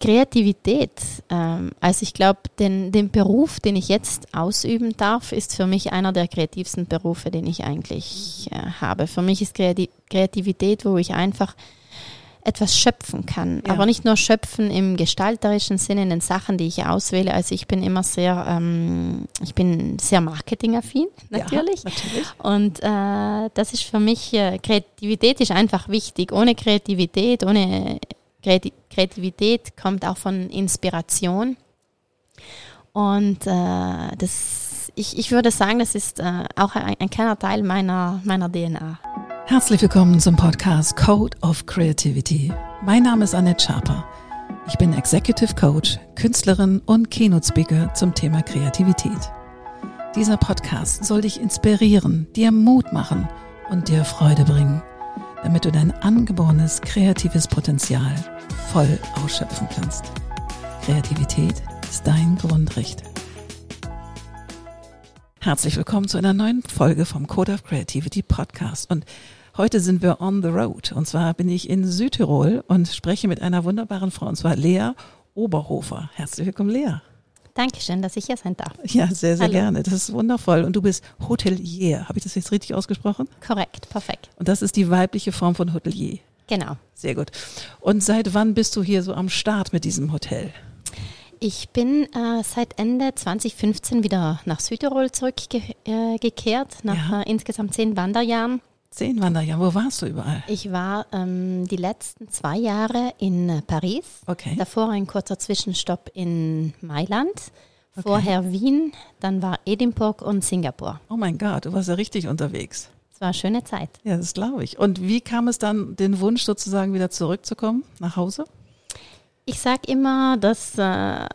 Kreativität. Ähm, also ich glaube, den, den Beruf, den ich jetzt ausüben darf, ist für mich einer der kreativsten Berufe, den ich eigentlich äh, habe. Für mich ist Kreativität, wo ich einfach etwas schöpfen kann. Ja. Aber nicht nur schöpfen im gestalterischen Sinne, in den Sachen, die ich auswähle. Also ich bin immer sehr, ähm, ich bin sehr marketingaffin, natürlich. Ja, natürlich. Und äh, das ist für mich, äh, Kreativität ist einfach wichtig. Ohne Kreativität, ohne Kreativität kommt auch von Inspiration. Und äh, das, ich, ich würde sagen, das ist äh, auch ein, ein kleiner Teil meiner, meiner DNA. Herzlich willkommen zum Podcast Code of Creativity. Mein Name ist Annette Schaper. Ich bin Executive Coach, Künstlerin und Keynote Speaker zum Thema Kreativität. Dieser Podcast soll dich inspirieren, dir Mut machen und dir Freude bringen, damit du dein angeborenes kreatives Potenzial voll ausschöpfen kannst. Kreativität ist dein Grundrecht. Herzlich willkommen zu einer neuen Folge vom Code of Creativity Podcast. Und heute sind wir on the road. Und zwar bin ich in Südtirol und spreche mit einer wunderbaren Frau, und zwar Lea Oberhofer. Herzlich willkommen, Lea. Dankeschön, dass ich hier sein darf. Ja, sehr, sehr Hallo. gerne. Das ist wundervoll. Und du bist Hotelier. Habe ich das jetzt richtig ausgesprochen? Korrekt, perfekt. Und das ist die weibliche Form von Hotelier. Genau. Sehr gut. Und seit wann bist du hier so am Start mit diesem Hotel? Ich bin äh, seit Ende 2015 wieder nach Südtirol zurückgekehrt, äh, nach ja. äh, insgesamt zehn Wanderjahren. Zehn Wanderjahre, wo warst du überall? Ich war ähm, die letzten zwei Jahre in äh, Paris. Okay. Davor ein kurzer Zwischenstopp in Mailand. Okay. Vorher Wien, dann war Edinburgh und Singapur. Oh mein Gott, du warst ja richtig unterwegs. Es war eine schöne Zeit. Ja, das glaube ich. Und wie kam es dann, den Wunsch sozusagen wieder zurückzukommen nach Hause? Ich sage immer, das äh,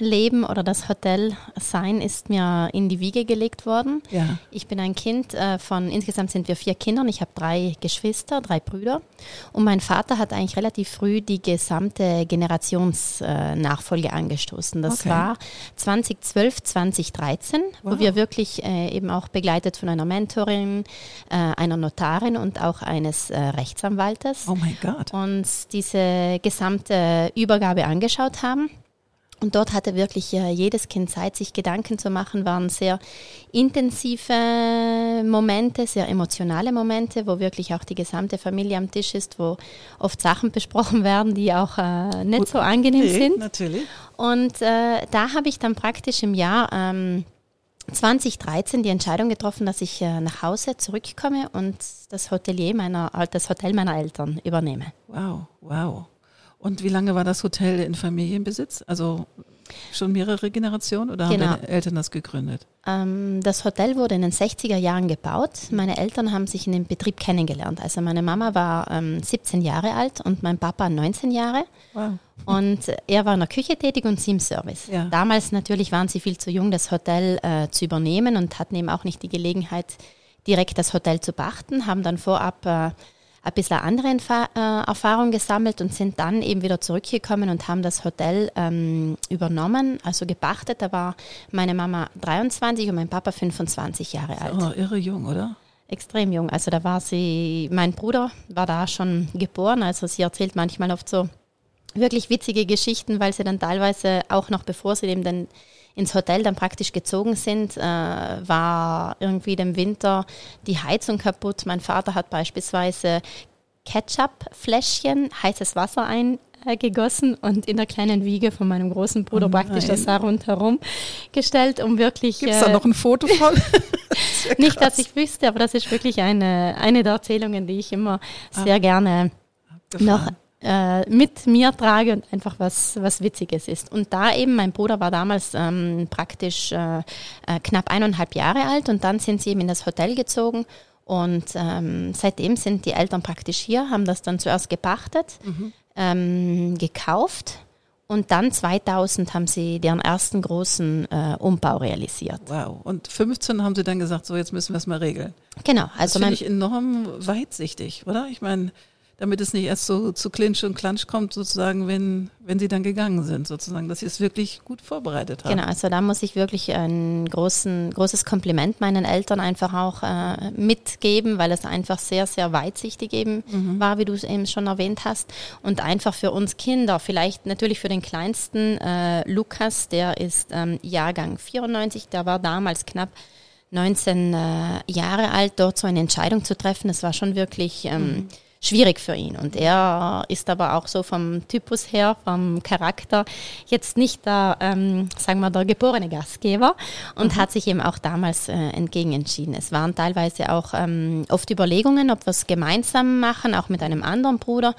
Hotelleben oder das Hotelsein ist mir in die Wiege gelegt worden. Ja. Ich bin ein Kind äh, von, insgesamt sind wir vier Kinder und ich habe drei Geschwister, drei Brüder. Und mein Vater hat eigentlich relativ früh die gesamte Generationsnachfolge angestoßen. Das okay. war 2012, 2013, wow. wo wir wirklich äh, eben auch begleitet von einer Mentorin, äh, einer Notarin und auch eines Rechtsanwaltes. Oh mein Gott. Und diese gesamte Übergabe angeschaut haben. Und dort hatte wirklich äh, jedes Kind Zeit, sich Gedanken zu machen, waren sehr intensive Momente, sehr emotionale Momente, wo wirklich auch die gesamte Familie am Tisch ist, wo oft Sachen besprochen werden, die auch äh, nicht so angenehm nee, sind. Natürlich. Und äh, da habe ich dann praktisch im Jahr ähm, 2013 die Entscheidung getroffen, dass ich äh, nach Hause zurückkomme und das Hotelier meiner, das Hotel meiner Eltern übernehme. Wow, wow. Und wie lange war das Hotel in Familienbesitz? Also schon mehrere Generationen oder genau. haben deine Eltern das gegründet? Ähm, das Hotel wurde in den 60er Jahren gebaut. Meine Eltern haben sich in dem Betrieb kennengelernt. Also meine Mama war ähm, 17 Jahre alt und mein Papa 19 Jahre. Wow. Und er war in der Küche tätig und sie im Service. Ja. Damals natürlich waren sie viel zu jung, das Hotel äh, zu übernehmen und hatten eben auch nicht die Gelegenheit, direkt das Hotel zu pachten, haben dann vorab äh, ein bisschen andere äh, Erfahrung gesammelt und sind dann eben wieder zurückgekommen und haben das Hotel ähm, übernommen, also gepachtet. Da war meine Mama 23 und mein Papa 25 Jahre alt. Oh, irre jung, oder? Extrem jung. Also da war sie, mein Bruder war da schon geboren, also sie erzählt manchmal oft so wirklich witzige Geschichten, weil sie dann teilweise auch noch bevor sie eben den ins Hotel dann praktisch gezogen sind, äh, war irgendwie im Winter die Heizung kaputt. Mein Vater hat beispielsweise Ketchup-Fläschchen, heißes Wasser eingegossen und in der kleinen Wiege von meinem großen Bruder oh praktisch das da rundherum gestellt, um wirklich. Gibt es da äh, noch ein Foto von? ja nicht, dass ich wüsste, aber das ist wirklich eine, eine der Erzählungen, die ich immer ah. sehr gerne noch äh, mit mir trage und einfach was, was Witziges ist. Und da eben, mein Bruder war damals ähm, praktisch äh, äh, knapp eineinhalb Jahre alt und dann sind sie eben in das Hotel gezogen und ähm, seitdem sind die Eltern praktisch hier, haben das dann zuerst gepachtet, mhm. ähm, gekauft und dann 2000 haben sie deren ersten großen äh, Umbau realisiert. Wow. Und 15 haben sie dann gesagt, so jetzt müssen wir es mal regeln. Genau. Also das finde ich enorm weitsichtig, oder? Ich meine, damit es nicht erst so zu Clinch und Klatsch kommt, sozusagen, wenn, wenn sie dann gegangen sind, sozusagen, dass sie es wirklich gut vorbereitet haben. Genau, also da muss ich wirklich ein großen, großes Kompliment meinen Eltern einfach auch äh, mitgeben, weil es einfach sehr, sehr weitsichtig eben mhm. war, wie du es eben schon erwähnt hast. Und einfach für uns Kinder, vielleicht natürlich für den kleinsten äh, Lukas, der ist ähm, Jahrgang 94, der war damals knapp 19 äh, Jahre alt, dort so eine Entscheidung zu treffen, das war schon wirklich ähm, mhm. Schwierig für ihn. Und er ist aber auch so vom Typus her, vom Charakter, jetzt nicht der, ähm, sagen wir, der geborene Gastgeber und mhm. hat sich eben auch damals äh, entgegen entschieden. Es waren teilweise auch ähm, oft Überlegungen, ob wir es gemeinsam machen, auch mit einem anderen Bruder.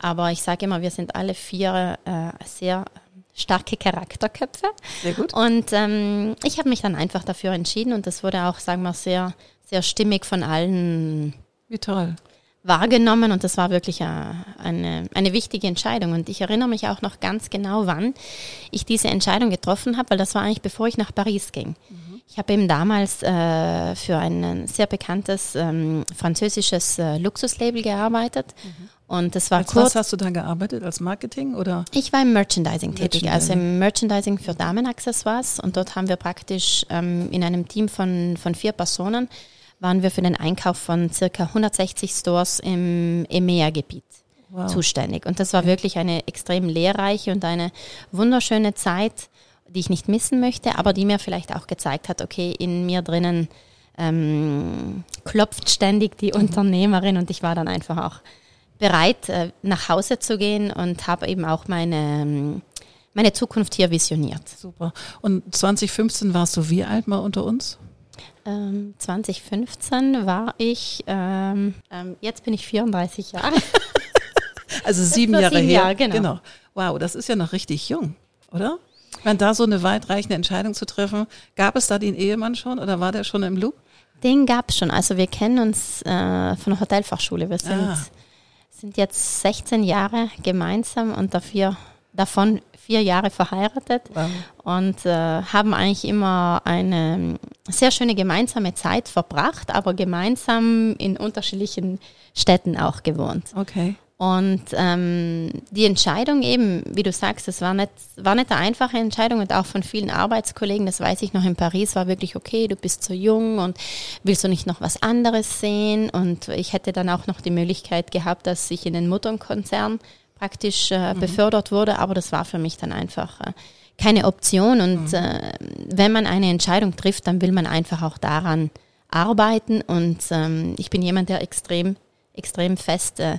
Aber ich sage immer, wir sind alle vier äh, sehr starke Charakterköpfe. Sehr gut. Und ähm, ich habe mich dann einfach dafür entschieden und das wurde auch, sagen wir, sehr, sehr stimmig von allen. Wie toll. Wahrgenommen und das war wirklich eine, eine wichtige Entscheidung. Und ich erinnere mich auch noch ganz genau, wann ich diese Entscheidung getroffen habe, weil das war eigentlich bevor ich nach Paris ging. Mhm. Ich habe eben damals äh, für ein sehr bekanntes ähm, französisches äh, Luxuslabel gearbeitet. Mhm. Und das war als kurz. Was hast du dann gearbeitet? Als Marketing oder? Ich war im Merchandising, tätig, also im Merchandising für Damenaccessoires. Und dort haben wir praktisch ähm, in einem Team von, von vier Personen waren wir für den Einkauf von circa 160 Stores im EMEA-Gebiet wow. zuständig. Und das war wirklich eine extrem lehrreiche und eine wunderschöne Zeit, die ich nicht missen möchte, aber die mir vielleicht auch gezeigt hat, okay, in mir drinnen ähm, klopft ständig die mhm. Unternehmerin und ich war dann einfach auch bereit, äh, nach Hause zu gehen und habe eben auch meine, meine Zukunft hier visioniert. Super. Und 2015 warst du wie alt mal unter uns? Ähm, 2015 war ich, ähm, ähm, jetzt bin ich 34 Jahre. also sieben Jahre sieben her. Jahre, genau. genau. Wow, das ist ja noch richtig jung, oder? Wenn da so eine weitreichende Entscheidung zu treffen, gab es da den Ehemann schon oder war der schon im Loop? Den gab es schon. Also wir kennen uns äh, von der Hotelfachschule. Wir sind ah sind jetzt 16 Jahre gemeinsam und dafür, davon vier Jahre verheiratet wow. und äh, haben eigentlich immer eine sehr schöne gemeinsame Zeit verbracht, aber gemeinsam in unterschiedlichen Städten auch gewohnt. Okay. Und ähm, die Entscheidung eben, wie du sagst, es war nicht, war nicht eine einfache Entscheidung und auch von vielen Arbeitskollegen, das weiß ich noch in Paris, war wirklich okay, du bist so jung und willst du nicht noch was anderes sehen? Und ich hätte dann auch noch die Möglichkeit gehabt, dass ich in den Mutternkonzern praktisch äh, mhm. befördert wurde, aber das war für mich dann einfach äh, keine Option. Und mhm. äh, wenn man eine Entscheidung trifft, dann will man einfach auch daran arbeiten. Und ähm, ich bin jemand, der extrem, extrem fest äh,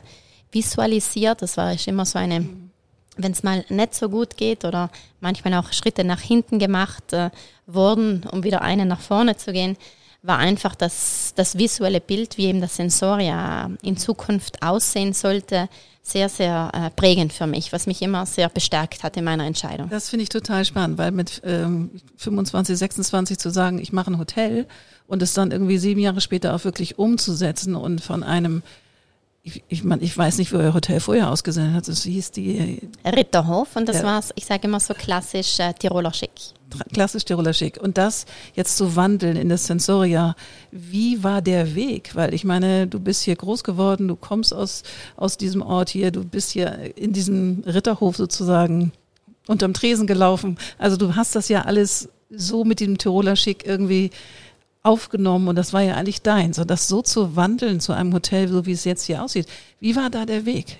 visualisiert. Das war immer so eine, mhm. wenn es mal nicht so gut geht oder manchmal auch Schritte nach hinten gemacht äh, wurden, um wieder einen nach vorne zu gehen, war einfach das, das visuelle Bild, wie eben das Sensoria in Zukunft aussehen sollte, sehr, sehr äh, prägend für mich, was mich immer sehr bestärkt hat in meiner Entscheidung. Das finde ich total spannend, weil mit ähm, 25, 26 zu sagen, ich mache ein Hotel und es dann irgendwie sieben Jahre später auch wirklich umzusetzen und von einem ich, ich, mein, ich weiß nicht, wie euer Hotel vorher ausgesehen hat. Das hieß die Ritterhof und das ja. war, ich sage immer so klassisch äh, Tiroler Schick. Klassisch Tiroler Schick. Und das jetzt zu wandeln in das Sensoria, wie war der Weg? Weil ich meine, du bist hier groß geworden, du kommst aus, aus diesem Ort hier, du bist hier in diesem Ritterhof sozusagen unterm Tresen gelaufen. Also du hast das ja alles so mit dem Tiroler Schick irgendwie aufgenommen und das war ja eigentlich dein. So das so zu wandeln zu einem Hotel, so wie es jetzt hier aussieht. Wie war da der Weg?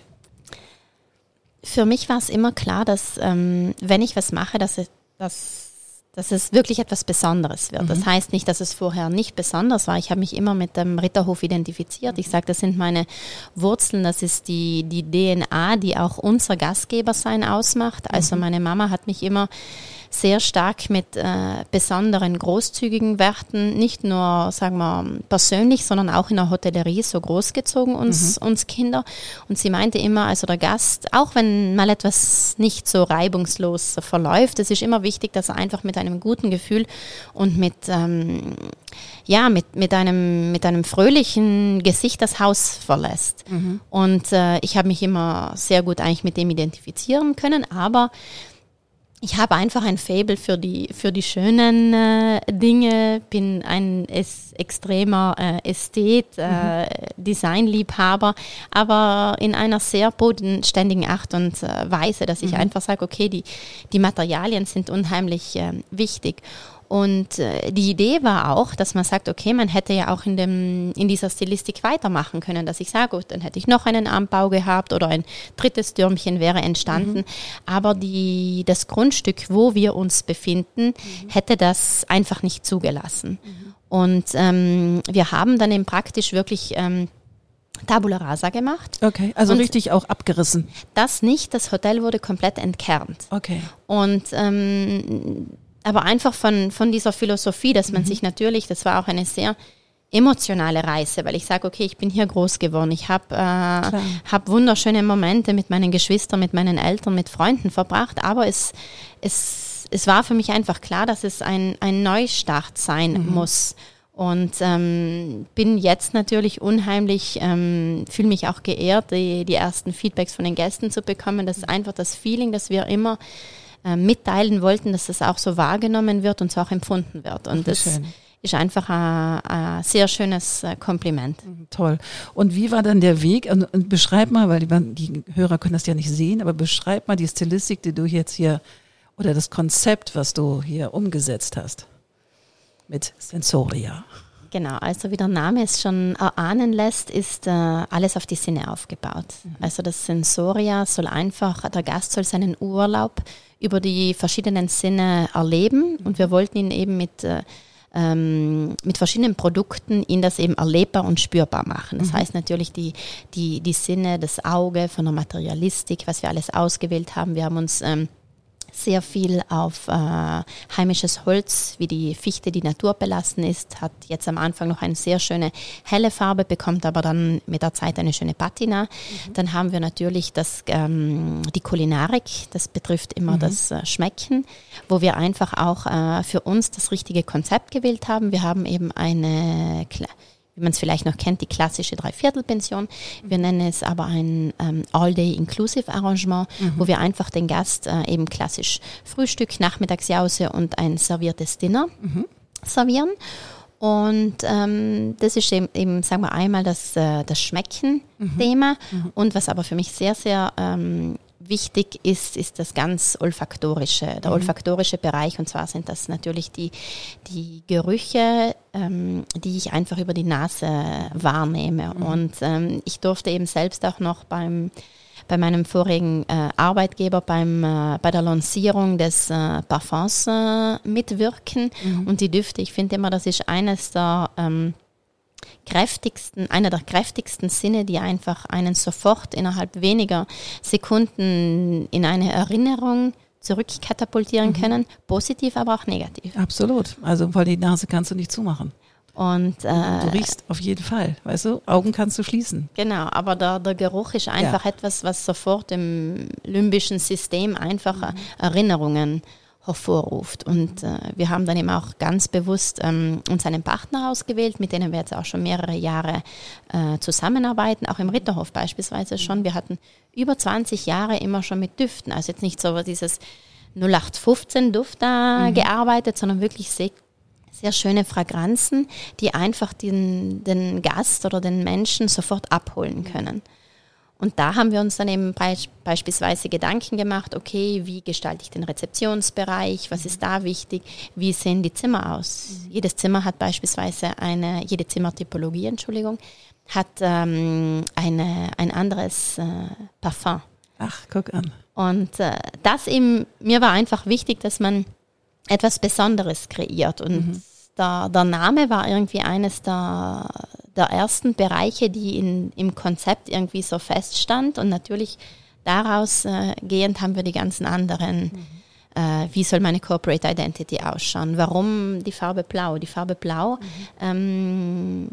Für mich war es immer klar, dass ähm, wenn ich was mache, dass, dass, dass es wirklich etwas Besonderes wird. Mhm. Das heißt nicht, dass es vorher nicht besonders war. Ich habe mich immer mit dem Ritterhof identifiziert. Ich sage, das sind meine Wurzeln, das ist die, die DNA, die auch unser Gastgebersein ausmacht. Also mhm. meine Mama hat mich immer sehr stark mit äh, besonderen großzügigen Werten, nicht nur, sagen wir, persönlich, sondern auch in der Hotellerie so großgezogen, uns, mhm. uns Kinder. Und sie meinte immer, also der Gast, auch wenn mal etwas nicht so reibungslos verläuft, es ist immer wichtig, dass er einfach mit einem guten Gefühl und mit, ähm, ja, mit, mit, einem, mit einem fröhlichen Gesicht das Haus verlässt. Mhm. Und äh, ich habe mich immer sehr gut eigentlich mit dem identifizieren können, aber ich habe einfach ein Faible für die, für die schönen äh, Dinge, bin ein es, extremer äh, Ästhet, äh, mhm. Designliebhaber, aber in einer sehr bodenständigen Art und äh, Weise, dass ich mhm. einfach sage, okay, die, die Materialien sind unheimlich äh, wichtig. Und äh, die Idee war auch, dass man sagt, okay, man hätte ja auch in, dem, in dieser Stilistik weitermachen können, dass ich sage, gut, dann hätte ich noch einen Armbau gehabt oder ein drittes Türmchen wäre entstanden. Mhm. Aber die, das Grundstück, wo wir uns befinden, mhm. hätte das einfach nicht zugelassen. Mhm. Und ähm, wir haben dann eben praktisch wirklich ähm, Tabula rasa gemacht. Okay, also und richtig auch abgerissen. Das nicht, das Hotel wurde komplett entkernt. Okay. Und ähm, aber einfach von, von dieser Philosophie, dass man mhm. sich natürlich, das war auch eine sehr emotionale Reise, weil ich sage, okay, ich bin hier groß geworden, ich habe äh, hab wunderschöne Momente mit meinen Geschwistern, mit meinen Eltern, mit Freunden verbracht, aber es, es, es war für mich einfach klar, dass es ein, ein Neustart sein mhm. muss. Und ähm, bin jetzt natürlich unheimlich, ähm, fühle mich auch geehrt, die, die ersten Feedbacks von den Gästen zu bekommen. Das ist einfach das Feeling, dass wir immer äh, mitteilen wollten, dass das auch so wahrgenommen wird und so auch empfunden wird. Und das schön. ist einfach ein, ein, sehr schönes äh, Kompliment. Mhm, toll. Und wie war dann der Weg? Und, und beschreib mal, weil die, die Hörer können das ja nicht sehen, aber beschreib mal die Stilistik, die du jetzt hier oder das Konzept, was du hier umgesetzt hast mit Sensoria. Genau, also wie der Name es schon erahnen lässt, ist äh, alles auf die Sinne aufgebaut. Mhm. Also das Sensoria soll einfach, der Gast soll seinen Urlaub über die verschiedenen Sinne erleben und wir wollten ihn eben mit äh, ähm, mit verschiedenen Produkten ihn das eben erlebbar und spürbar machen. Das mhm. heißt natürlich die, die, die Sinne, das Auge von der Materialistik, was wir alles ausgewählt haben. Wir haben uns ähm, sehr viel auf äh, heimisches Holz, wie die Fichte, die naturbelassen ist, hat jetzt am Anfang noch eine sehr schöne helle Farbe, bekommt aber dann mit der Zeit eine schöne Patina. Mhm. Dann haben wir natürlich das, ähm, die Kulinarik, das betrifft immer mhm. das äh, Schmecken, wo wir einfach auch äh, für uns das richtige Konzept gewählt haben. Wir haben eben eine wie man es vielleicht noch kennt, die klassische Dreiviertelpension. Wir nennen es aber ein ähm, All-Day-Inclusive-Arrangement, mhm. wo wir einfach den Gast äh, eben klassisch Frühstück, Nachmittagsjause und ein serviertes Dinner mhm. servieren. Und ähm, das ist eben, eben, sagen wir einmal, das, äh, das Schmecken-Thema. Mhm. mhm. Und was aber für mich sehr, sehr ähm, wichtig ist, ist das ganz olfaktorische, der mhm. olfaktorische Bereich. Und zwar sind das natürlich die, die Gerüche, ähm, die ich einfach über die Nase wahrnehme. Mhm. Und ähm, ich durfte eben selbst auch noch beim bei meinem vorigen äh, Arbeitgeber beim, äh, bei der Lancierung des äh, Parfums äh, mitwirken. Mhm. Und die Düfte, ich finde immer, das ist eines der ähm, kräftigsten, einer der kräftigsten Sinne, die einfach einen sofort innerhalb weniger Sekunden in eine Erinnerung zurückkatapultieren mhm. können, positiv, aber auch negativ. Absolut. Also weil die Nase kannst du nicht zumachen. Und, äh, du riechst auf jeden Fall, weißt du, Augen kannst du schließen. Genau, aber der, der Geruch ist einfach ja. etwas, was sofort im limbischen System einfach mhm. Erinnerungen hervorruft. Und äh, wir haben dann eben auch ganz bewusst ähm, uns einen Partner ausgewählt, mit denen wir jetzt auch schon mehrere Jahre äh, zusammenarbeiten, auch im Ritterhof beispielsweise schon. Wir hatten über 20 Jahre immer schon mit Düften, also jetzt nicht so dieses 0815 Duft da mhm. gearbeitet, sondern wirklich sehr, sehr schöne Fragranzen, die einfach den, den Gast oder den Menschen sofort abholen können. Und da haben wir uns dann eben beispielsweise Gedanken gemacht, okay, wie gestalte ich den Rezeptionsbereich, was ist da wichtig, wie sehen die Zimmer aus. Mhm. Jedes Zimmer hat beispielsweise eine, jede Zimmertypologie, Entschuldigung, hat ähm, eine, ein anderes äh, Parfum. Ach, guck an. Und äh, das eben, mir war einfach wichtig, dass man etwas Besonderes kreiert und mhm der, der Name war irgendwie eines der, der ersten Bereiche, die in, im Konzept irgendwie so feststand. Und natürlich daraus äh, gehend haben wir die ganzen anderen. Mhm. Äh, wie soll meine Corporate Identity ausschauen? Warum die Farbe Blau? Die Farbe Blau, mhm. ähm,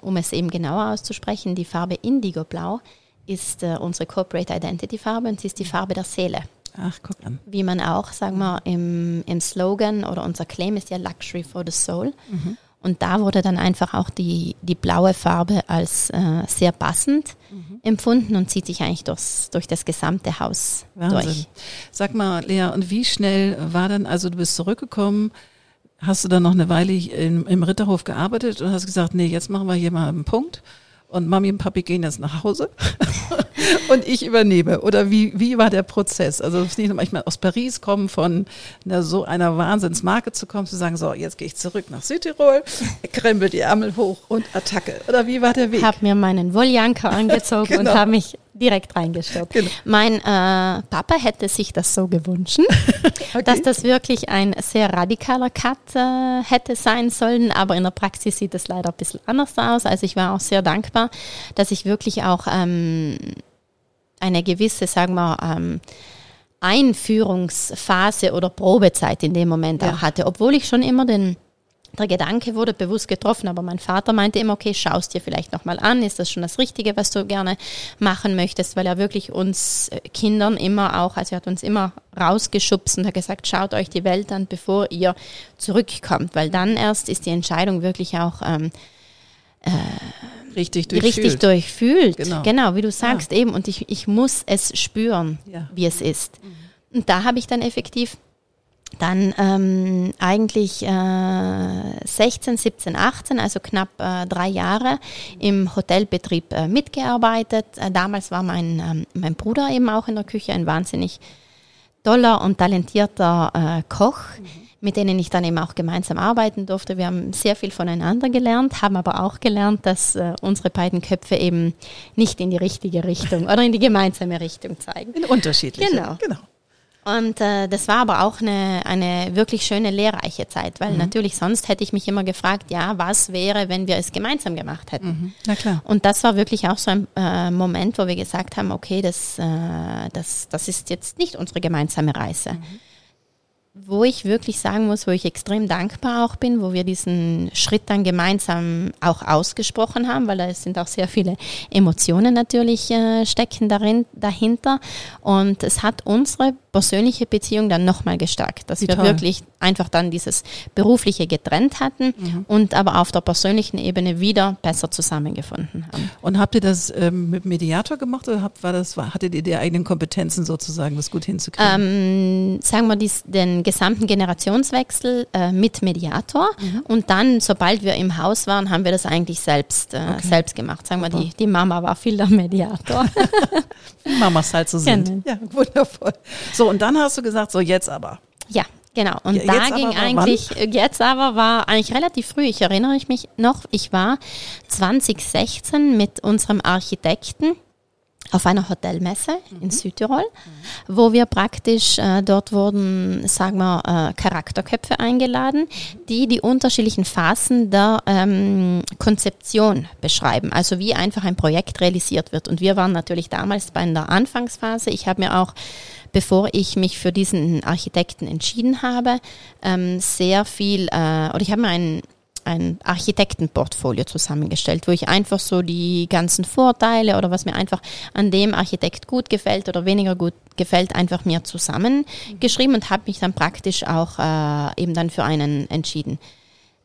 um es eben genauer auszusprechen, die Farbe Indigo Blau ist äh, unsere Corporate Identity Farbe und sie ist die mhm. Farbe der Seele. Ach, guck an. Wie man auch, sagen wir, im, im Slogan oder unser Claim ist ja Luxury for the Soul. Mhm. Und da wurde dann einfach auch die, die blaue Farbe als äh, sehr passend mhm. empfunden und zieht sich eigentlich durchs, durch das gesamte Haus Wahnsinn. durch. Sag mal, Lea, und wie schnell war dann, also du bist zurückgekommen, hast du dann noch eine Weile im, im Ritterhof gearbeitet und hast gesagt, nee, jetzt machen wir hier mal einen Punkt und Mami und Papi gehen jetzt nach Hause und ich übernehme. Oder wie, wie war der Prozess? Also es ist nicht manchmal aus Paris kommen, von na, so einer Wahnsinnsmarke zu kommen, zu sagen, so, jetzt gehe ich zurück nach Südtirol, krempel die Ärmel hoch und Attacke. Oder wie war der Weg? Ich habe mir meinen Wolljanker angezogen genau. und habe mich direkt reingestoppt. Genau. Mein äh, Papa hätte sich das so gewünscht, okay. dass das wirklich ein sehr radikaler Cut äh, hätte sein sollen, aber in der Praxis sieht es leider ein bisschen anders aus. Also ich war auch sehr dankbar, dass ich wirklich auch ähm, eine gewisse, sagen wir, ähm, Einführungsphase oder Probezeit in dem Moment ja. auch hatte, obwohl ich schon immer den der Gedanke wurde bewusst getroffen, aber mein Vater meinte immer, okay, schaust dir vielleicht nochmal an, ist das schon das Richtige, was du gerne machen möchtest, weil er wirklich uns äh, Kindern immer auch, also er hat uns immer rausgeschubst und hat gesagt, schaut euch die Welt an, bevor ihr zurückkommt, weil dann erst ist die Entscheidung wirklich auch ähm, äh, richtig durchfühlt. Richtig durchfühlt. Genau. genau, wie du sagst ja. eben. Und ich, ich muss es spüren, ja. wie es ist. Mhm. Und da habe ich dann effektiv dann ähm, eigentlich äh, 16, 17, 18, also knapp äh, drei Jahre im Hotelbetrieb äh, mitgearbeitet. Äh, damals war mein, ähm, mein Bruder eben auch in der Küche, ein wahnsinnig toller und talentierter äh, Koch, mhm. mit denen ich dann eben auch gemeinsam arbeiten durfte. Wir haben sehr viel voneinander gelernt, haben aber auch gelernt, dass äh, unsere beiden Köpfe eben nicht in die richtige Richtung oder in die gemeinsame Richtung zeigen. In unterschiedliche. Genau. genau. Und äh, das war aber auch eine, eine wirklich schöne, lehrreiche Zeit, weil mhm. natürlich sonst hätte ich mich immer gefragt, ja, was wäre, wenn wir es gemeinsam gemacht hätten? Mhm. Na klar. Und das war wirklich auch so ein äh, Moment, wo wir gesagt haben, okay, das, äh, das, das ist jetzt nicht unsere gemeinsame Reise. Mhm wo ich wirklich sagen muss, wo ich extrem dankbar auch bin, wo wir diesen Schritt dann gemeinsam auch ausgesprochen haben, weil da sind auch sehr viele Emotionen natürlich äh, stecken darin, dahinter. Und es hat unsere persönliche Beziehung dann nochmal gestärkt, dass Wie wir toll. wirklich einfach dann dieses berufliche getrennt hatten mhm. und aber auf der persönlichen Ebene wieder besser zusammengefunden haben. Und habt ihr das ähm, mit Mediator gemacht oder habt, war das, hattet ihr die eigenen Kompetenzen sozusagen, das gut hinzukriegen? Ähm, sagen wir dies, den gesamten Generationswechsel äh, mit Mediator mhm. und dann, sobald wir im Haus waren, haben wir das eigentlich selbst, äh, okay. selbst gemacht. Sagen wir, die, die Mama war viel der Mediator. Mamas halt so sind. Genau. Ja, wundervoll. So, und dann hast du gesagt, so jetzt aber. Ja, Genau, und ja, da ging eigentlich, wann? jetzt aber war eigentlich relativ früh, ich erinnere mich noch, ich war 2016 mit unserem Architekten auf einer Hotelmesse mhm. in Südtirol, mhm. wo wir praktisch, äh, dort wurden, sagen wir, äh, Charakterköpfe eingeladen, die die unterschiedlichen Phasen der ähm, Konzeption beschreiben, also wie einfach ein Projekt realisiert wird. Und wir waren natürlich damals bei der Anfangsphase. Ich habe mir auch bevor ich mich für diesen Architekten entschieden habe, ähm, sehr viel, äh, oder ich habe mir einen ein Architektenportfolio zusammengestellt, wo ich einfach so die ganzen Vorteile oder was mir einfach an dem Architekt gut gefällt oder weniger gut gefällt, einfach mir zusammengeschrieben und habe mich dann praktisch auch äh, eben dann für einen entschieden.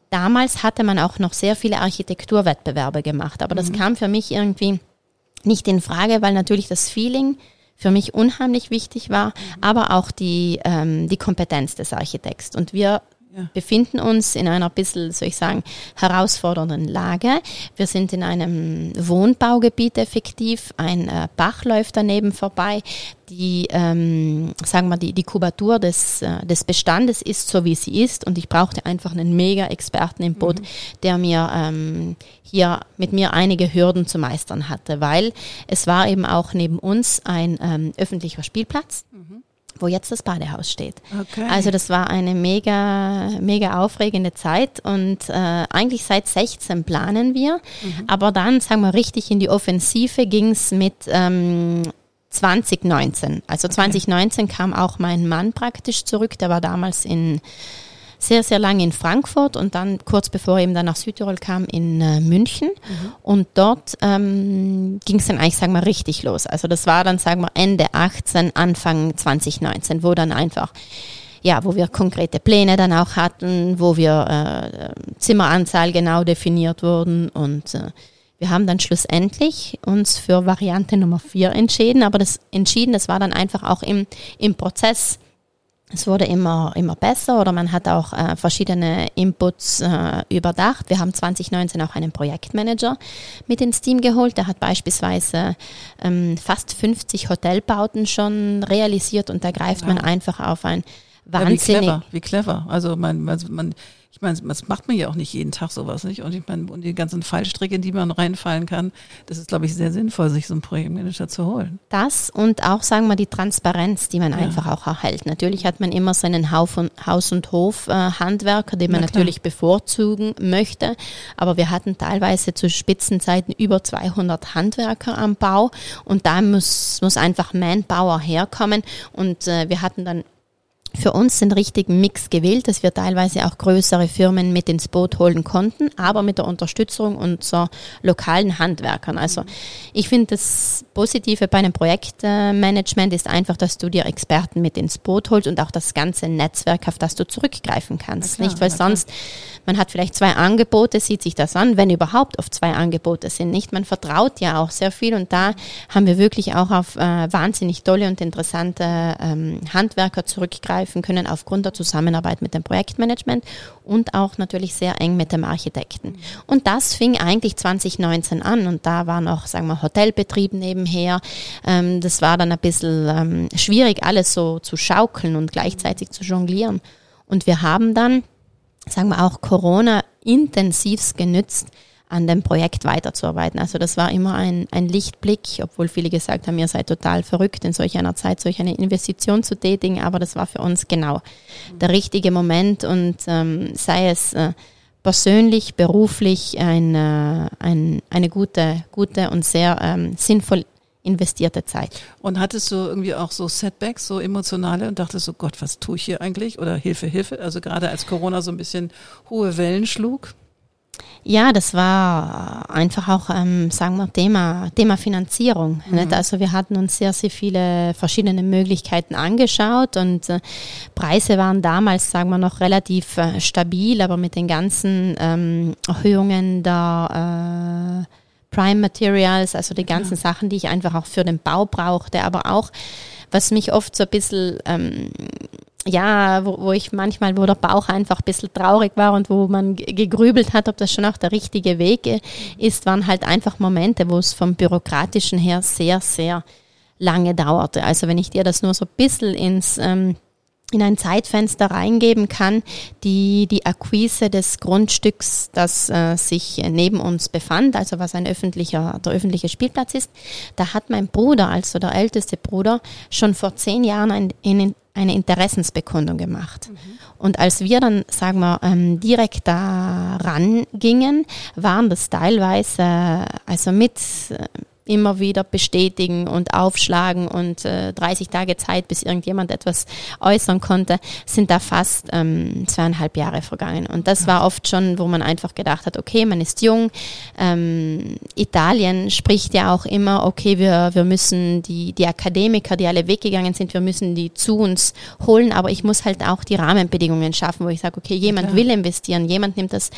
Damals hatte man auch noch sehr viele Architekturwettbewerbe gemacht, aber das mhm. kam für mich irgendwie nicht in Frage, weil natürlich das Feeling für mich unheimlich wichtig war, mhm. aber auch die, ähm, die Kompetenz des Architekts. Und wir ja. befinden uns in einer bisschen, soll ich sagen, herausfordernden Lage. Wir sind in einem Wohnbaugebiet effektiv. Ein äh, Bach läuft daneben vorbei. Die, ähm, sagen wir, die, die Kubatur des, äh, des Bestandes ist so, wie sie ist. Und ich brauchte einfach einen Mega-Experten im Boot, mhm. der mir ähm, hier mit mir einige Hürden zu meistern hatte, weil es war eben auch neben uns ein ähm, öffentlicher Spielplatz. Mhm wo jetzt das Badehaus steht. Okay. Also das war eine mega, mega aufregende Zeit und äh, eigentlich seit 16 planen wir, mhm. aber dann, sagen wir, richtig in die Offensive ging es mit ähm, 2019. Also okay. 2019 kam auch mein Mann praktisch zurück, der war damals in sehr, sehr lange in Frankfurt und dann kurz bevor er eben dann nach Südtirol kam in äh, München. Mhm. Und dort ähm, ging es dann eigentlich, sagen wir, richtig los. Also das war dann, sagen wir, Ende 18, Anfang 2019, wo dann einfach ja, wo wir konkrete Pläne dann auch hatten, wo wir äh, Zimmeranzahl genau definiert wurden und äh, wir haben dann schlussendlich uns für Variante Nummer vier entschieden, aber das entschieden, das war dann einfach auch im, im Prozess es wurde immer, immer besser oder man hat auch äh, verschiedene Inputs äh, überdacht. Wir haben 2019 auch einen Projektmanager mit ins Team geholt. Der hat beispielsweise ähm, fast 50 Hotelbauten schon realisiert und da greift wow. man einfach auf ein wahnsinnig... Ja, wie clever, wie clever. Also man, man, man ich meine, das macht man ja auch nicht jeden Tag sowas, nicht? Und ich meine, und die ganzen Fallstricke, in die man reinfallen kann, das ist, glaube ich, sehr sinnvoll, sich so einen Projektmanager zu holen. Das und auch, sagen wir, die Transparenz, die man ja. einfach auch erhält. Natürlich hat man immer seinen Haus- und Hof-Handwerker, den man Na natürlich bevorzugen möchte. Aber wir hatten teilweise zu Spitzenzeiten über 200 Handwerker am Bau und da muss, muss einfach Manpower herkommen. Und äh, wir hatten dann für uns den richtigen Mix gewählt, dass wir teilweise auch größere Firmen mit ins Boot holen konnten, aber mit der Unterstützung unserer lokalen Handwerkern. Also ich finde das Positive bei einem Projektmanagement ist einfach, dass du dir Experten mit ins Boot holst und auch das ganze Netzwerk, auf das du zurückgreifen kannst. Klar, Nicht, weil sonst, man hat vielleicht zwei Angebote, sieht sich das an, wenn überhaupt auf zwei Angebote sind. Nicht, man vertraut ja auch sehr viel und da haben wir wirklich auch auf äh, wahnsinnig tolle und interessante ähm, Handwerker zurückgreifen zugreifen können aufgrund der Zusammenarbeit mit dem Projektmanagement und auch natürlich sehr eng mit dem Architekten. Und das fing eigentlich 2019 an und da war noch, sagen wir, Hotelbetrieb nebenher. Ähm, das war dann ein bisschen ähm, schwierig, alles so zu schaukeln und gleichzeitig zu jonglieren. Und wir haben dann, sagen wir auch Corona intensivst genützt, an dem Projekt weiterzuarbeiten. Also das war immer ein, ein Lichtblick, obwohl viele gesagt haben, ihr seid total verrückt, in solch einer Zeit solch eine Investition zu tätigen, aber das war für uns genau der richtige Moment und ähm, sei es äh, persönlich, beruflich ein, äh, ein, eine gute, gute und sehr ähm, sinnvoll investierte Zeit. Und hattest du irgendwie auch so Setbacks, so emotionale und dachtest so, Gott, was tue ich hier eigentlich? Oder Hilfe, Hilfe? Also gerade als Corona so ein bisschen hohe Wellen schlug? Ja, das war einfach auch, ähm, sagen wir, Thema, Thema Finanzierung. Mhm. Also wir hatten uns sehr, sehr viele verschiedene Möglichkeiten angeschaut und äh, Preise waren damals, sagen wir, noch relativ äh, stabil, aber mit den ganzen ähm, Erhöhungen der äh, Prime Materials, also die ganzen ja. Sachen, die ich einfach auch für den Bau brauchte, aber auch, was mich oft so ein bisschen ähm, ja, wo, wo ich manchmal, wo der Bauch einfach ein bisschen traurig war und wo man gegrübelt hat, ob das schon auch der richtige Weg ist, waren halt einfach Momente, wo es vom Bürokratischen her sehr, sehr lange dauerte. Also wenn ich dir das nur so ein bisschen ins, ähm, in ein Zeitfenster reingeben kann, die, die Akquise des Grundstücks, das äh, sich neben uns befand, also was ein öffentlicher, der öffentliche Spielplatz ist, da hat mein Bruder, also der älteste Bruder, schon vor zehn Jahren ein, in, eine Interessensbekundung gemacht. Mhm. Und als wir dann, sagen wir, ähm, direkt da rangingen, waren das teilweise, also mit äh, immer wieder bestätigen und aufschlagen und äh, 30 Tage Zeit, bis irgendjemand etwas äußern konnte, sind da fast ähm, zweieinhalb Jahre vergangen. Und das war oft schon, wo man einfach gedacht hat, okay, man ist jung. Ähm, Italien spricht ja auch immer, okay, wir, wir müssen die, die Akademiker, die alle weggegangen sind, wir müssen die zu uns holen, aber ich muss halt auch die Rahmenbedingungen schaffen, wo ich sage, okay, jemand ja. will investieren, jemand nimmt das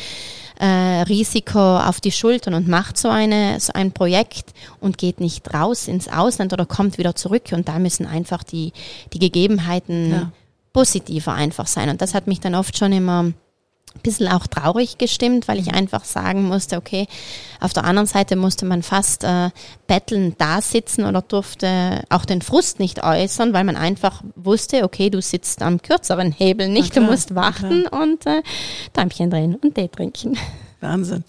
äh, Risiko auf die Schultern und macht so, eine, so ein Projekt und geht nicht raus ins Ausland oder kommt wieder zurück. Und da müssen einfach die, die Gegebenheiten ja. positiver einfach sein. Und das hat mich dann oft schon immer bisschen auch traurig gestimmt, weil ich einfach sagen musste, okay, auf der anderen Seite musste man fast äh, betteln da sitzen oder durfte auch den Frust nicht äußern, weil man einfach wusste, okay, du sitzt am kürzeren Hebel nicht, klar, du musst warten und äh, Däumchen drehen und Tee trinken. Wahnsinn.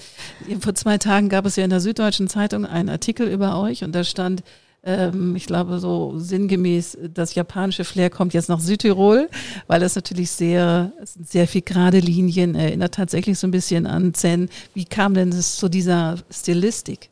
Vor zwei Tagen gab es ja in der Süddeutschen Zeitung einen Artikel über euch und da stand, ähm, ich glaube, so sinngemäß, das japanische Flair kommt jetzt nach Südtirol, weil das natürlich sehr, sehr viel gerade Linien erinnert tatsächlich so ein bisschen an Zen. Wie kam denn das zu dieser Stilistik?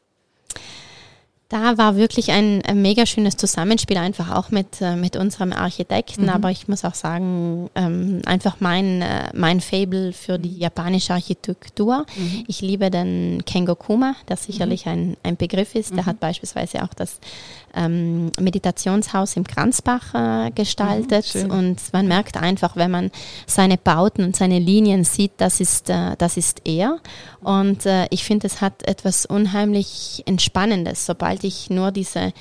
Da war wirklich ein, ein mega schönes Zusammenspiel, einfach auch mit, äh, mit unserem Architekten. Mhm. Aber ich muss auch sagen, ähm, einfach mein, äh, mein Fable für die japanische Architektur. Mhm. Ich liebe den Kengokuma, der sicherlich mhm. ein, ein Begriff ist. Der mhm. hat beispielsweise auch das ähm, Meditationshaus im Kranzbach äh, gestaltet. Mhm, und man merkt einfach, wenn man seine Bauten und seine Linien sieht, das ist, äh, das ist er. Und äh, ich finde, es hat etwas unheimlich Entspannendes, sobald ich nur diese,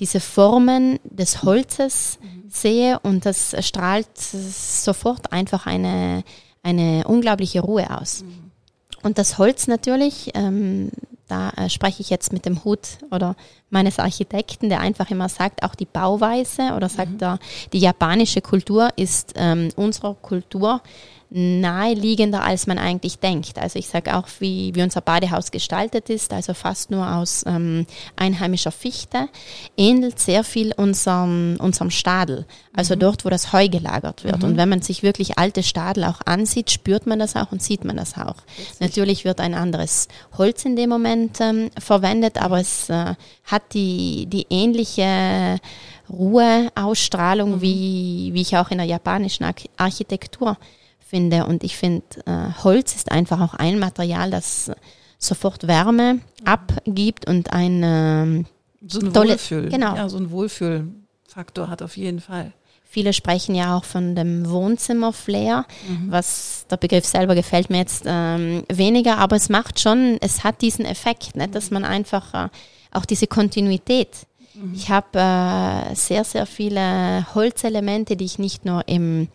diese Formen des Holzes mhm. sehe und das strahlt sofort einfach eine, eine unglaubliche Ruhe aus. Mhm. Und das Holz natürlich, ähm, da äh, spreche ich jetzt mit dem Hut oder meines Architekten, der einfach immer sagt, auch die Bauweise oder sagt mhm. er, die japanische Kultur ist ähm, unserer Kultur naheliegender, als man eigentlich denkt. Also ich sage auch, wie, wie unser Badehaus gestaltet ist, also fast nur aus ähm, einheimischer Fichte, ähnelt sehr viel unserem, unserem Stadel, also mhm. dort, wo das Heu gelagert wird. Mhm. Und wenn man sich wirklich alte Stadel auch ansieht, spürt man das auch und sieht man das auch. Witzig. Natürlich wird ein anderes Holz in dem Moment ähm, verwendet, aber es äh, hat die, die ähnliche Ruheausstrahlung, mhm. wie, wie ich auch in der japanischen Architektur finde. Und ich finde, äh, Holz ist einfach auch ein Material, das sofort Wärme abgibt und ein ähm, so ein tolle, Wohlfühl, genau. ja, so ein Wohlfühlfaktor hat auf jeden Fall. Viele sprechen ja auch von dem Wohnzimmer-Flair, mhm. was der Begriff selber gefällt mir jetzt ähm, weniger, aber es macht schon, es hat diesen Effekt, ne, dass man einfach äh, auch diese Kontinuität ich habe äh, sehr, sehr viele Holzelemente, die ich nicht nur im,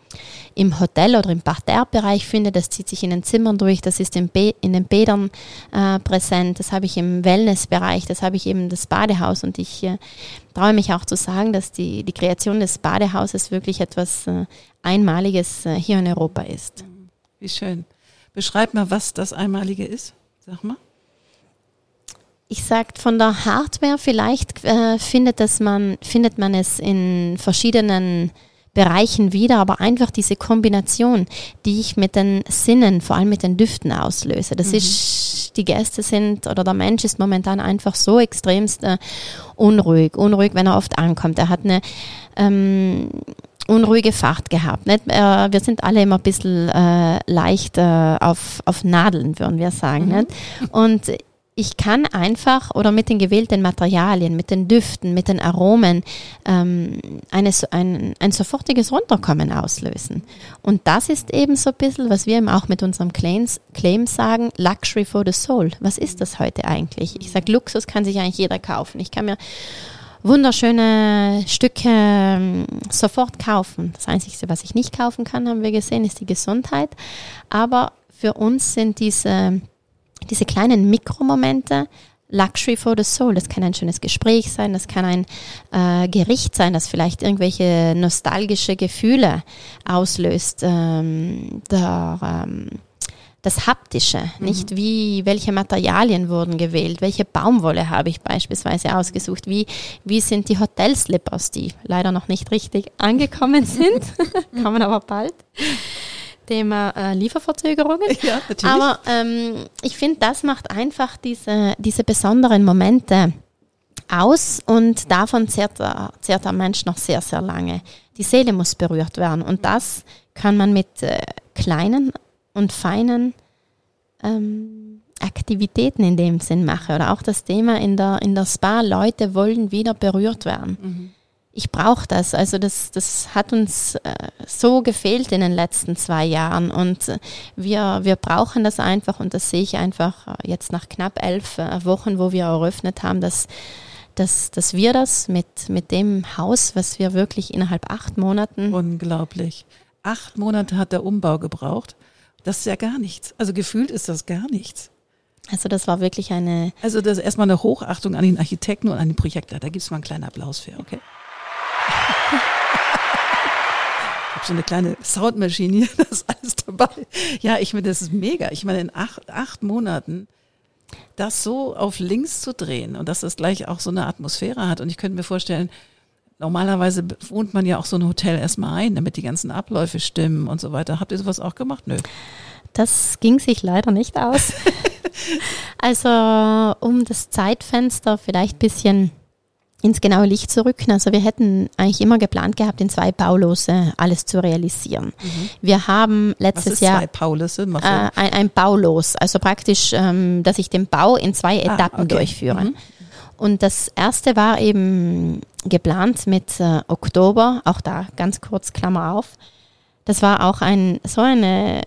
im Hotel oder im Parterre-Bereich finde, das zieht sich in den Zimmern durch, das ist in, in den Bädern äh, präsent, das habe ich im Wellnessbereich, das habe ich eben das Badehaus und ich äh, traue mich auch zu sagen, dass die, die Kreation des Badehauses wirklich etwas äh, Einmaliges äh, hier in Europa ist. Wie schön. Beschreib mal, was das Einmalige ist. Sag mal ich sage von der Hardware vielleicht äh, findet, dass man, findet man es in verschiedenen Bereichen wieder, aber einfach diese Kombination, die ich mit den Sinnen, vor allem mit den Düften auslöse. Das mhm. ist, die Gäste sind oder der Mensch ist momentan einfach so extremst äh, unruhig, unruhig, wenn er oft ankommt. Er hat eine ähm, unruhige Fahrt gehabt. Nicht? Äh, wir sind alle immer ein bisschen äh, leicht äh, auf, auf Nadeln, würden wir sagen. Mhm. Nicht? Und ich kann einfach oder mit den gewählten Materialien, mit den Düften, mit den Aromen ähm, eine, ein, ein sofortiges Runterkommen auslösen. Und das ist eben so ein bisschen, was wir eben auch mit unserem Claims, Claim sagen, Luxury for the Soul. Was ist das heute eigentlich? Ich sage, Luxus kann sich eigentlich jeder kaufen. Ich kann mir wunderschöne Stücke ähm, sofort kaufen. Das Einzige, was ich nicht kaufen kann, haben wir gesehen, ist die Gesundheit. Aber für uns sind diese diese kleinen Mikromomente, Luxury for the Soul. Das kann ein schönes Gespräch sein, das kann ein äh, Gericht sein, das vielleicht irgendwelche nostalgische Gefühle auslöst. Ähm, der, ähm, das Haptische, mhm. nicht wie, welche Materialien wurden gewählt, welche Baumwolle habe ich beispielsweise ausgesucht, wie, wie sind die Hotelslippers, die leider noch nicht richtig angekommen sind, kommen aber bald. Thema äh, Lieferverzögerungen. Ja, natürlich. Aber ähm, ich finde, das macht einfach diese, diese besonderen Momente aus und davon zehrt der, zehrt der Mensch noch sehr, sehr lange. Die Seele muss berührt werden und das kann man mit äh, kleinen und feinen ähm, Aktivitäten in dem Sinn machen. Oder auch das Thema in der, in der Spa, Leute wollen wieder berührt werden. Mhm ich brauche das. Also das, das hat uns äh, so gefehlt in den letzten zwei Jahren und äh, wir, wir brauchen das einfach und das sehe ich einfach äh, jetzt nach knapp elf äh, Wochen, wo wir eröffnet haben, dass, dass, dass wir das mit, mit dem Haus, was wir wirklich innerhalb acht Monaten. Unglaublich. Acht Monate hat der Umbau gebraucht. Das ist ja gar nichts. Also gefühlt ist das gar nichts. Also das war wirklich eine. Also das ist erstmal eine Hochachtung an den Architekten und an den Projektleiter. Da gibt es mal einen kleinen Applaus für, okay? Habe so eine kleine Soundmaschine hier, das ist alles dabei. Ja, ich meine, das ist mega. Ich meine, in acht, acht Monaten das so auf links zu drehen und dass das gleich auch so eine Atmosphäre hat. Und ich könnte mir vorstellen, normalerweise wohnt man ja auch so ein Hotel erstmal ein, damit die ganzen Abläufe stimmen und so weiter. Habt ihr sowas auch gemacht? Nö. Das ging sich leider nicht aus. also um das Zeitfenster vielleicht ein bisschen ins genaue Licht zu rücken. Also wir hätten eigentlich immer geplant gehabt, in zwei Baulose alles zu realisieren. Mhm. Wir haben letztes Jahr zwei Paulose? Äh, ein, ein Baulos, also praktisch, ähm, dass ich den Bau in zwei ah, Etappen ah, okay. durchführe. Mhm. Und das erste war eben geplant mit äh, Oktober, auch da ganz kurz Klammer auf. Das war auch ein so eine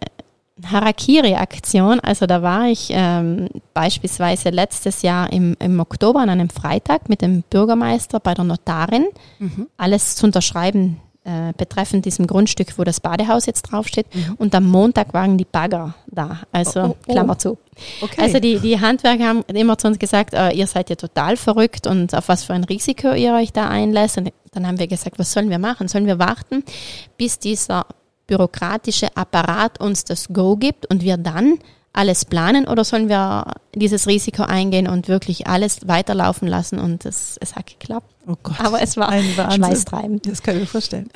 Harakiri-Aktion. Also da war ich ähm, beispielsweise letztes Jahr im, im Oktober an einem Freitag mit dem Bürgermeister bei der Notarin, mhm. alles zu unterschreiben äh, betreffend diesem Grundstück, wo das Badehaus jetzt draufsteht. Mhm. Und am Montag waren die Bagger da. Also oh, oh, Klammer zu. Okay. Also die, die Handwerker haben immer zu uns gesagt, äh, ihr seid ja total verrückt und auf was für ein Risiko ihr euch da einlässt. Und dann haben wir gesagt, was sollen wir machen? Sollen wir warten, bis dieser bürokratische Apparat uns das Go gibt und wir dann alles planen oder sollen wir dieses Risiko eingehen und wirklich alles weiterlaufen lassen und es, es hat geklappt. Oh Gott. Aber es war schweißtreibend. Das kann ich mir vorstellen.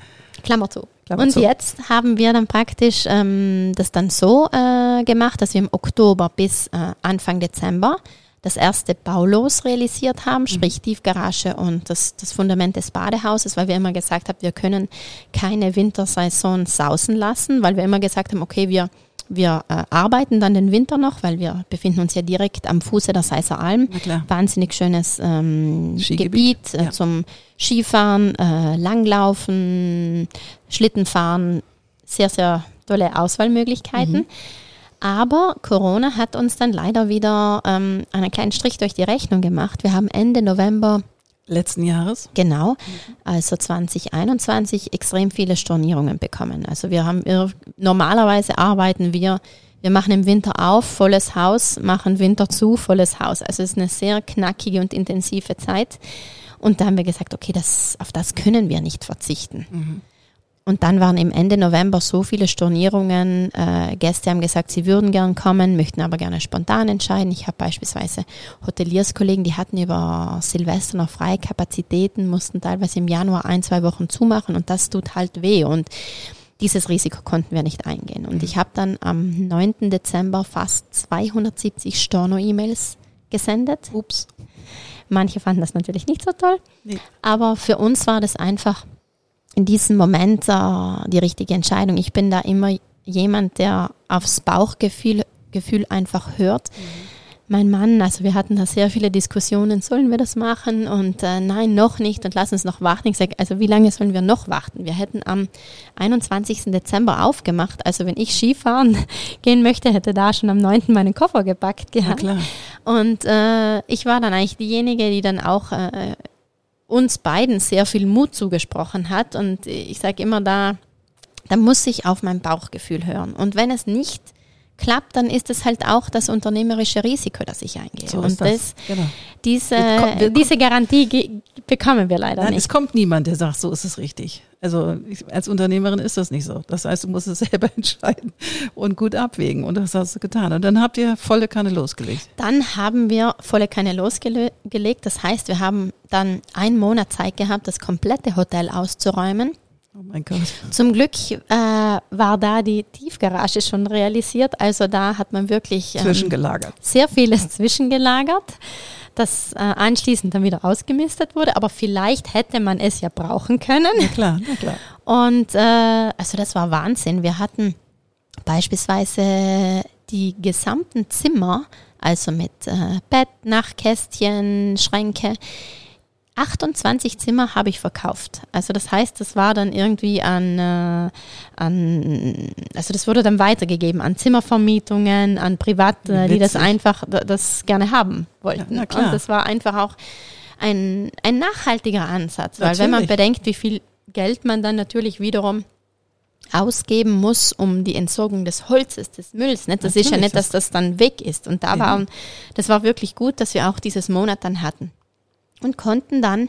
Klammer zu. Klammer und zu. jetzt haben wir dann praktisch ähm, das dann so äh, gemacht, dass wir im Oktober bis äh, Anfang Dezember das erste Baulos realisiert haben, mhm. sprich Tiefgarage und das, das Fundament des Badehauses, weil wir immer gesagt haben, wir können keine Wintersaison sausen lassen, weil wir immer gesagt haben, okay, wir wir äh, arbeiten dann den Winter noch, weil wir befinden uns ja direkt am Fuße der Seiser Alm. Wahnsinnig schönes ähm, Gebiet äh, ja. zum Skifahren, äh, Langlaufen, Schlittenfahren. Sehr, sehr tolle Auswahlmöglichkeiten. Mhm. Aber Corona hat uns dann leider wieder ähm, einen kleinen Strich durch die Rechnung gemacht. Wir haben Ende November letzten Jahres. Genau, also 2021 extrem viele Stornierungen bekommen. Also wir haben normalerweise arbeiten wir, wir machen im Winter auf, volles Haus, machen Winter zu, volles Haus. Also es ist eine sehr knackige und intensive Zeit. Und da haben wir gesagt, okay, das, auf das können wir nicht verzichten. Mhm. Und dann waren im Ende November so viele Stornierungen. Äh, Gäste haben gesagt, sie würden gern kommen, möchten aber gerne spontan entscheiden. Ich habe beispielsweise Hotelierskollegen, die hatten über Silvester noch freie Kapazitäten, mussten teilweise im Januar ein, zwei Wochen zumachen und das tut halt weh. Und dieses Risiko konnten wir nicht eingehen. Und mhm. ich habe dann am 9. Dezember fast 270 Storno-E-Mails gesendet. Ups. Manche fanden das natürlich nicht so toll, nee. aber für uns war das einfach in diesem Moment äh, die richtige Entscheidung. Ich bin da immer jemand, der aufs Bauchgefühl Gefühl einfach hört. Mhm. Mein Mann, also wir hatten da sehr viele Diskussionen, sollen wir das machen? Und äh, nein, noch nicht und lass uns noch warten. Ich sage, also wie lange sollen wir noch warten? Wir hätten am 21. Dezember aufgemacht. Also wenn ich Skifahren gehen möchte, hätte da schon am 9. meinen Koffer gepackt gehabt. Und äh, ich war dann eigentlich diejenige, die dann auch äh, uns beiden sehr viel Mut zugesprochen hat. Und ich sage immer, da, da muss ich auf mein Bauchgefühl hören. Und wenn es nicht klappt, dann ist es halt auch das unternehmerische Risiko, das ich eingehe. So und das, genau. diese, wir, wir diese Garantie bekommen wir leider Nein, nicht. Es kommt niemand, der sagt, so ist es richtig. Also ich, als Unternehmerin ist das nicht so. Das heißt, du musst es selber entscheiden und gut abwägen. Und das hast du getan. Und dann habt ihr volle Kanne losgelegt. Dann haben wir volle Kanne losgelegt. Das heißt, wir haben dann einen Monat Zeit gehabt, das komplette Hotel auszuräumen Oh mein Gott. Zum Glück äh, war da die Tiefgarage schon realisiert. Also da hat man wirklich ähm, zwischengelagert. sehr vieles zwischengelagert, das äh, anschließend dann wieder ausgemistet wurde. Aber vielleicht hätte man es ja brauchen können. Na klar, na klar. Und äh, also das war Wahnsinn. Wir hatten beispielsweise die gesamten Zimmer, also mit äh, Bett, Nachtkästchen, Schränke, 28 Zimmer habe ich verkauft. Also das heißt, das war dann irgendwie an, äh, an, also das wurde dann weitergegeben an Zimmervermietungen, an Private, die das einfach das gerne haben wollten. Ja, Und das war einfach auch ein, ein nachhaltiger Ansatz, weil natürlich. wenn man bedenkt, wie viel Geld man dann natürlich wiederum ausgeben muss, um die Entsorgung des Holzes, des Mülls. Nicht? Das Natürlich ist ja nicht, dass das dann weg ist. Und da war, das war wirklich gut, dass wir auch dieses Monat dann hatten und konnten dann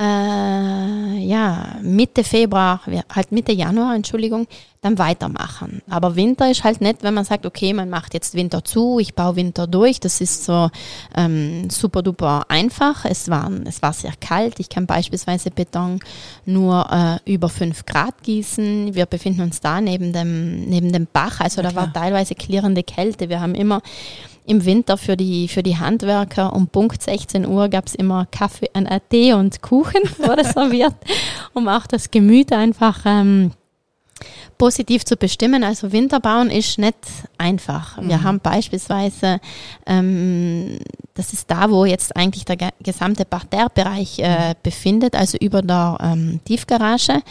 äh, ja Mitte Februar, halt Mitte Januar, Entschuldigung, dann weitermachen. Aber Winter ist halt nicht, wenn man sagt, okay, man macht jetzt Winter zu, ich baue Winter durch. Das ist so ähm, super duper einfach. Es war, es war sehr kalt. Ich kann beispielsweise Beton nur äh, über fünf Grad gießen. Wir befinden uns da neben dem, neben dem Bach. Also ja, da war teilweise klirrende Kälte. Wir haben immer im Winter für die, für die Handwerker um Punkt 16 Uhr gab es immer Kaffee, äh, Tee und Kuchen wurde serviert, um auch das Gemüt einfach ähm, positiv zu bestimmen. Also Winterbauen ist nicht einfach. Wir mhm. haben beispielsweise, ähm, das ist da, wo jetzt eigentlich der gesamte Parterrebereich äh, befindet, also über der ähm, Tiefgarage.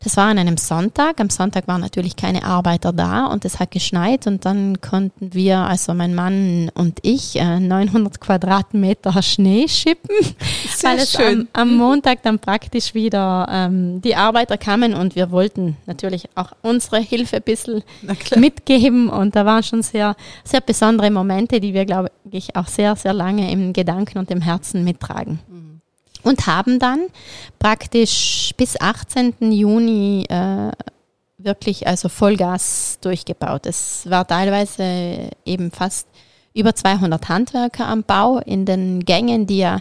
Das war an einem Sonntag. Am Sonntag waren natürlich keine Arbeiter da und es hat geschneit und dann konnten wir, also mein Mann und ich, 900 äh, Quadratmeter Schnee schippen, Sehr weil es schön. Am, am, Montag dann praktisch wieder ähm, die Arbeiter kamen und wir wollten natürlich auch unsere Hilfe ein bisschen mitgeben und da waren schon sehr, sehr besondere Momente, die wir, glaube ich, auch sehr, sehr lange im Gedanken und im Herzen mittragen. Mhm und haben dann praktisch bis 18. Juni äh, wirklich also Vollgas durchgebaut. Es war teilweise eben fast über 200 Handwerker am Bau in den Gängen, die ja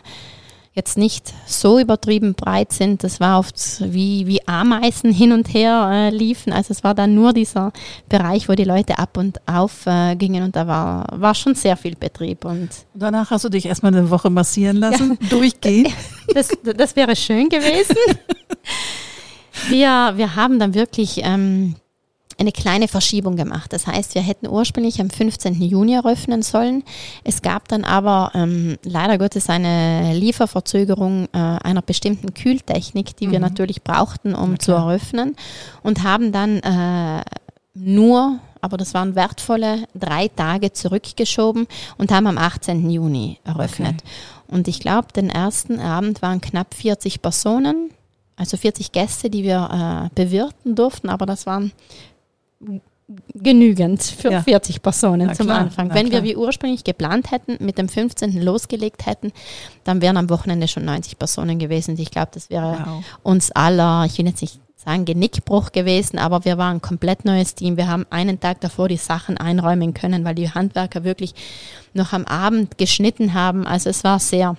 jetzt nicht so übertrieben breit sind. Das war oft wie, wie Ameisen hin und her äh, liefen. Also es war dann nur dieser Bereich, wo die Leute ab und auf äh, gingen und da war, war schon sehr viel Betrieb. Und danach hast du dich erstmal eine Woche massieren lassen, ja. durchgehen. Das, das wäre schön gewesen. Wir, wir haben dann wirklich ähm, eine kleine Verschiebung gemacht. Das heißt, wir hätten ursprünglich am 15. Juni eröffnen sollen. Es gab dann aber ähm, leider Gottes eine Lieferverzögerung äh, einer bestimmten Kühltechnik, die mhm. wir natürlich brauchten, um okay. zu eröffnen und haben dann äh, nur aber das waren wertvolle drei Tage zurückgeschoben und haben am 18. Juni eröffnet. Okay. Und ich glaube, den ersten Abend waren knapp 40 Personen, also 40 Gäste, die wir äh, bewirten durften, aber das waren genügend für ja. 40 Personen na zum klar, Anfang. Wenn klar. wir wie ursprünglich geplant hätten, mit dem 15. losgelegt hätten, dann wären am Wochenende schon 90 Personen gewesen. Ich glaube, das wäre wow. uns aller, ich will jetzt nicht sagen Genickbruch gewesen, aber wir waren ein komplett neues Team. Wir haben einen Tag davor die Sachen einräumen können, weil die Handwerker wirklich noch am Abend geschnitten haben. Also es war sehr,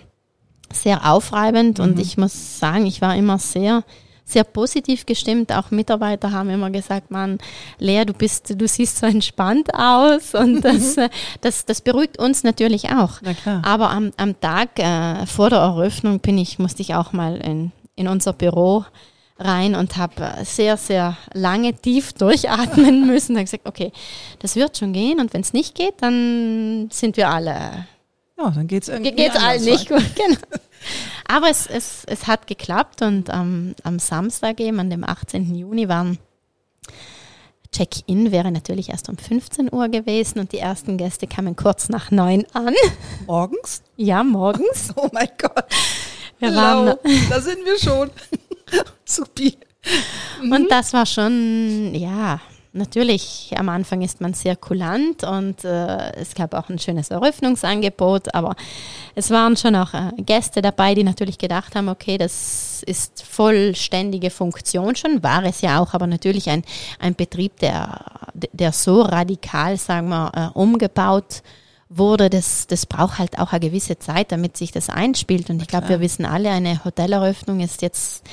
sehr aufreibend mhm. und ich muss sagen, ich war immer sehr sehr positiv gestimmt. Auch Mitarbeiter haben immer gesagt, Mann, Lea, du bist, du siehst so entspannt aus und das, das, das beruhigt uns natürlich auch. Aber am, am Tag äh, vor der Eröffnung bin ich, musste ich auch mal in, in unser Büro rein und habe sehr, sehr lange tief durchatmen müssen. Da habe gesagt, okay, das wird schon gehen und wenn es nicht geht, dann sind wir alle. Ja, dann geht's irgendwie. Geht's allen nicht gut, genau. Aber es, es, es hat geklappt und ähm, am Samstag eben, an dem 18. Juni, waren Check-in wäre natürlich erst um 15 Uhr gewesen und die ersten Gäste kamen kurz nach neun an. Morgens? Ja, morgens. Oh mein Gott. Wir waren, da sind wir schon. Supi. Und mhm. das war schon, ja, natürlich, am Anfang ist man sehr kulant und äh, es gab auch ein schönes Eröffnungsangebot, aber es waren schon auch äh, Gäste dabei, die natürlich gedacht haben, okay, das ist vollständige Funktion schon, war es ja auch, aber natürlich ein, ein Betrieb, der, der so radikal, sagen wir, äh, umgebaut wurde, das, das braucht halt auch eine gewisse Zeit, damit sich das einspielt. Und ich glaube, wir wissen alle, eine Hoteleröffnung ist jetzt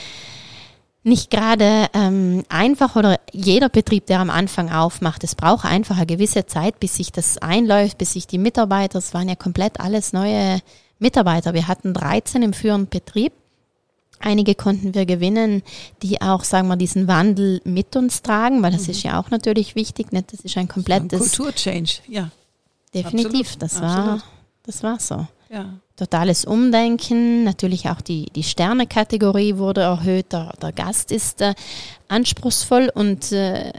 nicht gerade ähm, einfach oder jeder Betrieb, der am Anfang aufmacht, es braucht einfach eine gewisse Zeit, bis sich das einläuft, bis sich die Mitarbeiter, es waren ja komplett alles neue Mitarbeiter. Wir hatten 13 im führenden Betrieb. Einige konnten wir gewinnen, die auch, sagen wir, diesen Wandel mit uns tragen, weil das mhm. ist ja auch natürlich wichtig. Nicht? Das ist ein komplettes Kulturchange, ja. Definitiv, Absolut. das war, Absolut. das war so. Ja totales Umdenken. Natürlich auch die, die Sterne-Kategorie wurde erhöht. Der, der Gast ist äh, anspruchsvoll und äh,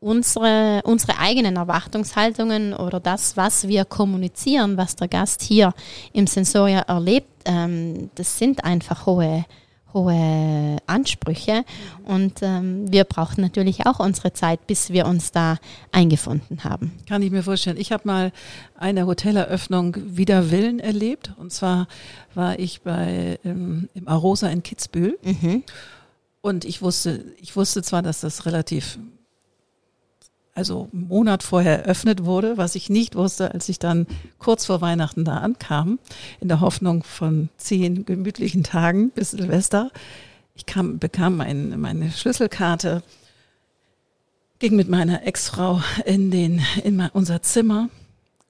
unsere, unsere eigenen Erwartungshaltungen oder das, was wir kommunizieren, was der Gast hier im Sensoria erlebt, ähm, das sind einfach hohe hohe Ansprüche und ähm, wir brauchten natürlich auch unsere Zeit, bis wir uns da eingefunden haben. Kann ich mir vorstellen. Ich habe mal eine Hoteleröffnung wider Willen erlebt und zwar war ich bei ähm, im Arosa in Kitzbühel mhm. und ich wusste, ich wusste zwar, dass das relativ also einen Monat vorher eröffnet wurde, was ich nicht wusste, als ich dann kurz vor Weihnachten da ankam, in der Hoffnung von zehn gemütlichen Tagen bis Silvester. Ich kam, bekam mein, meine Schlüsselkarte, ging mit meiner Ex-Frau in, den, in unser Zimmer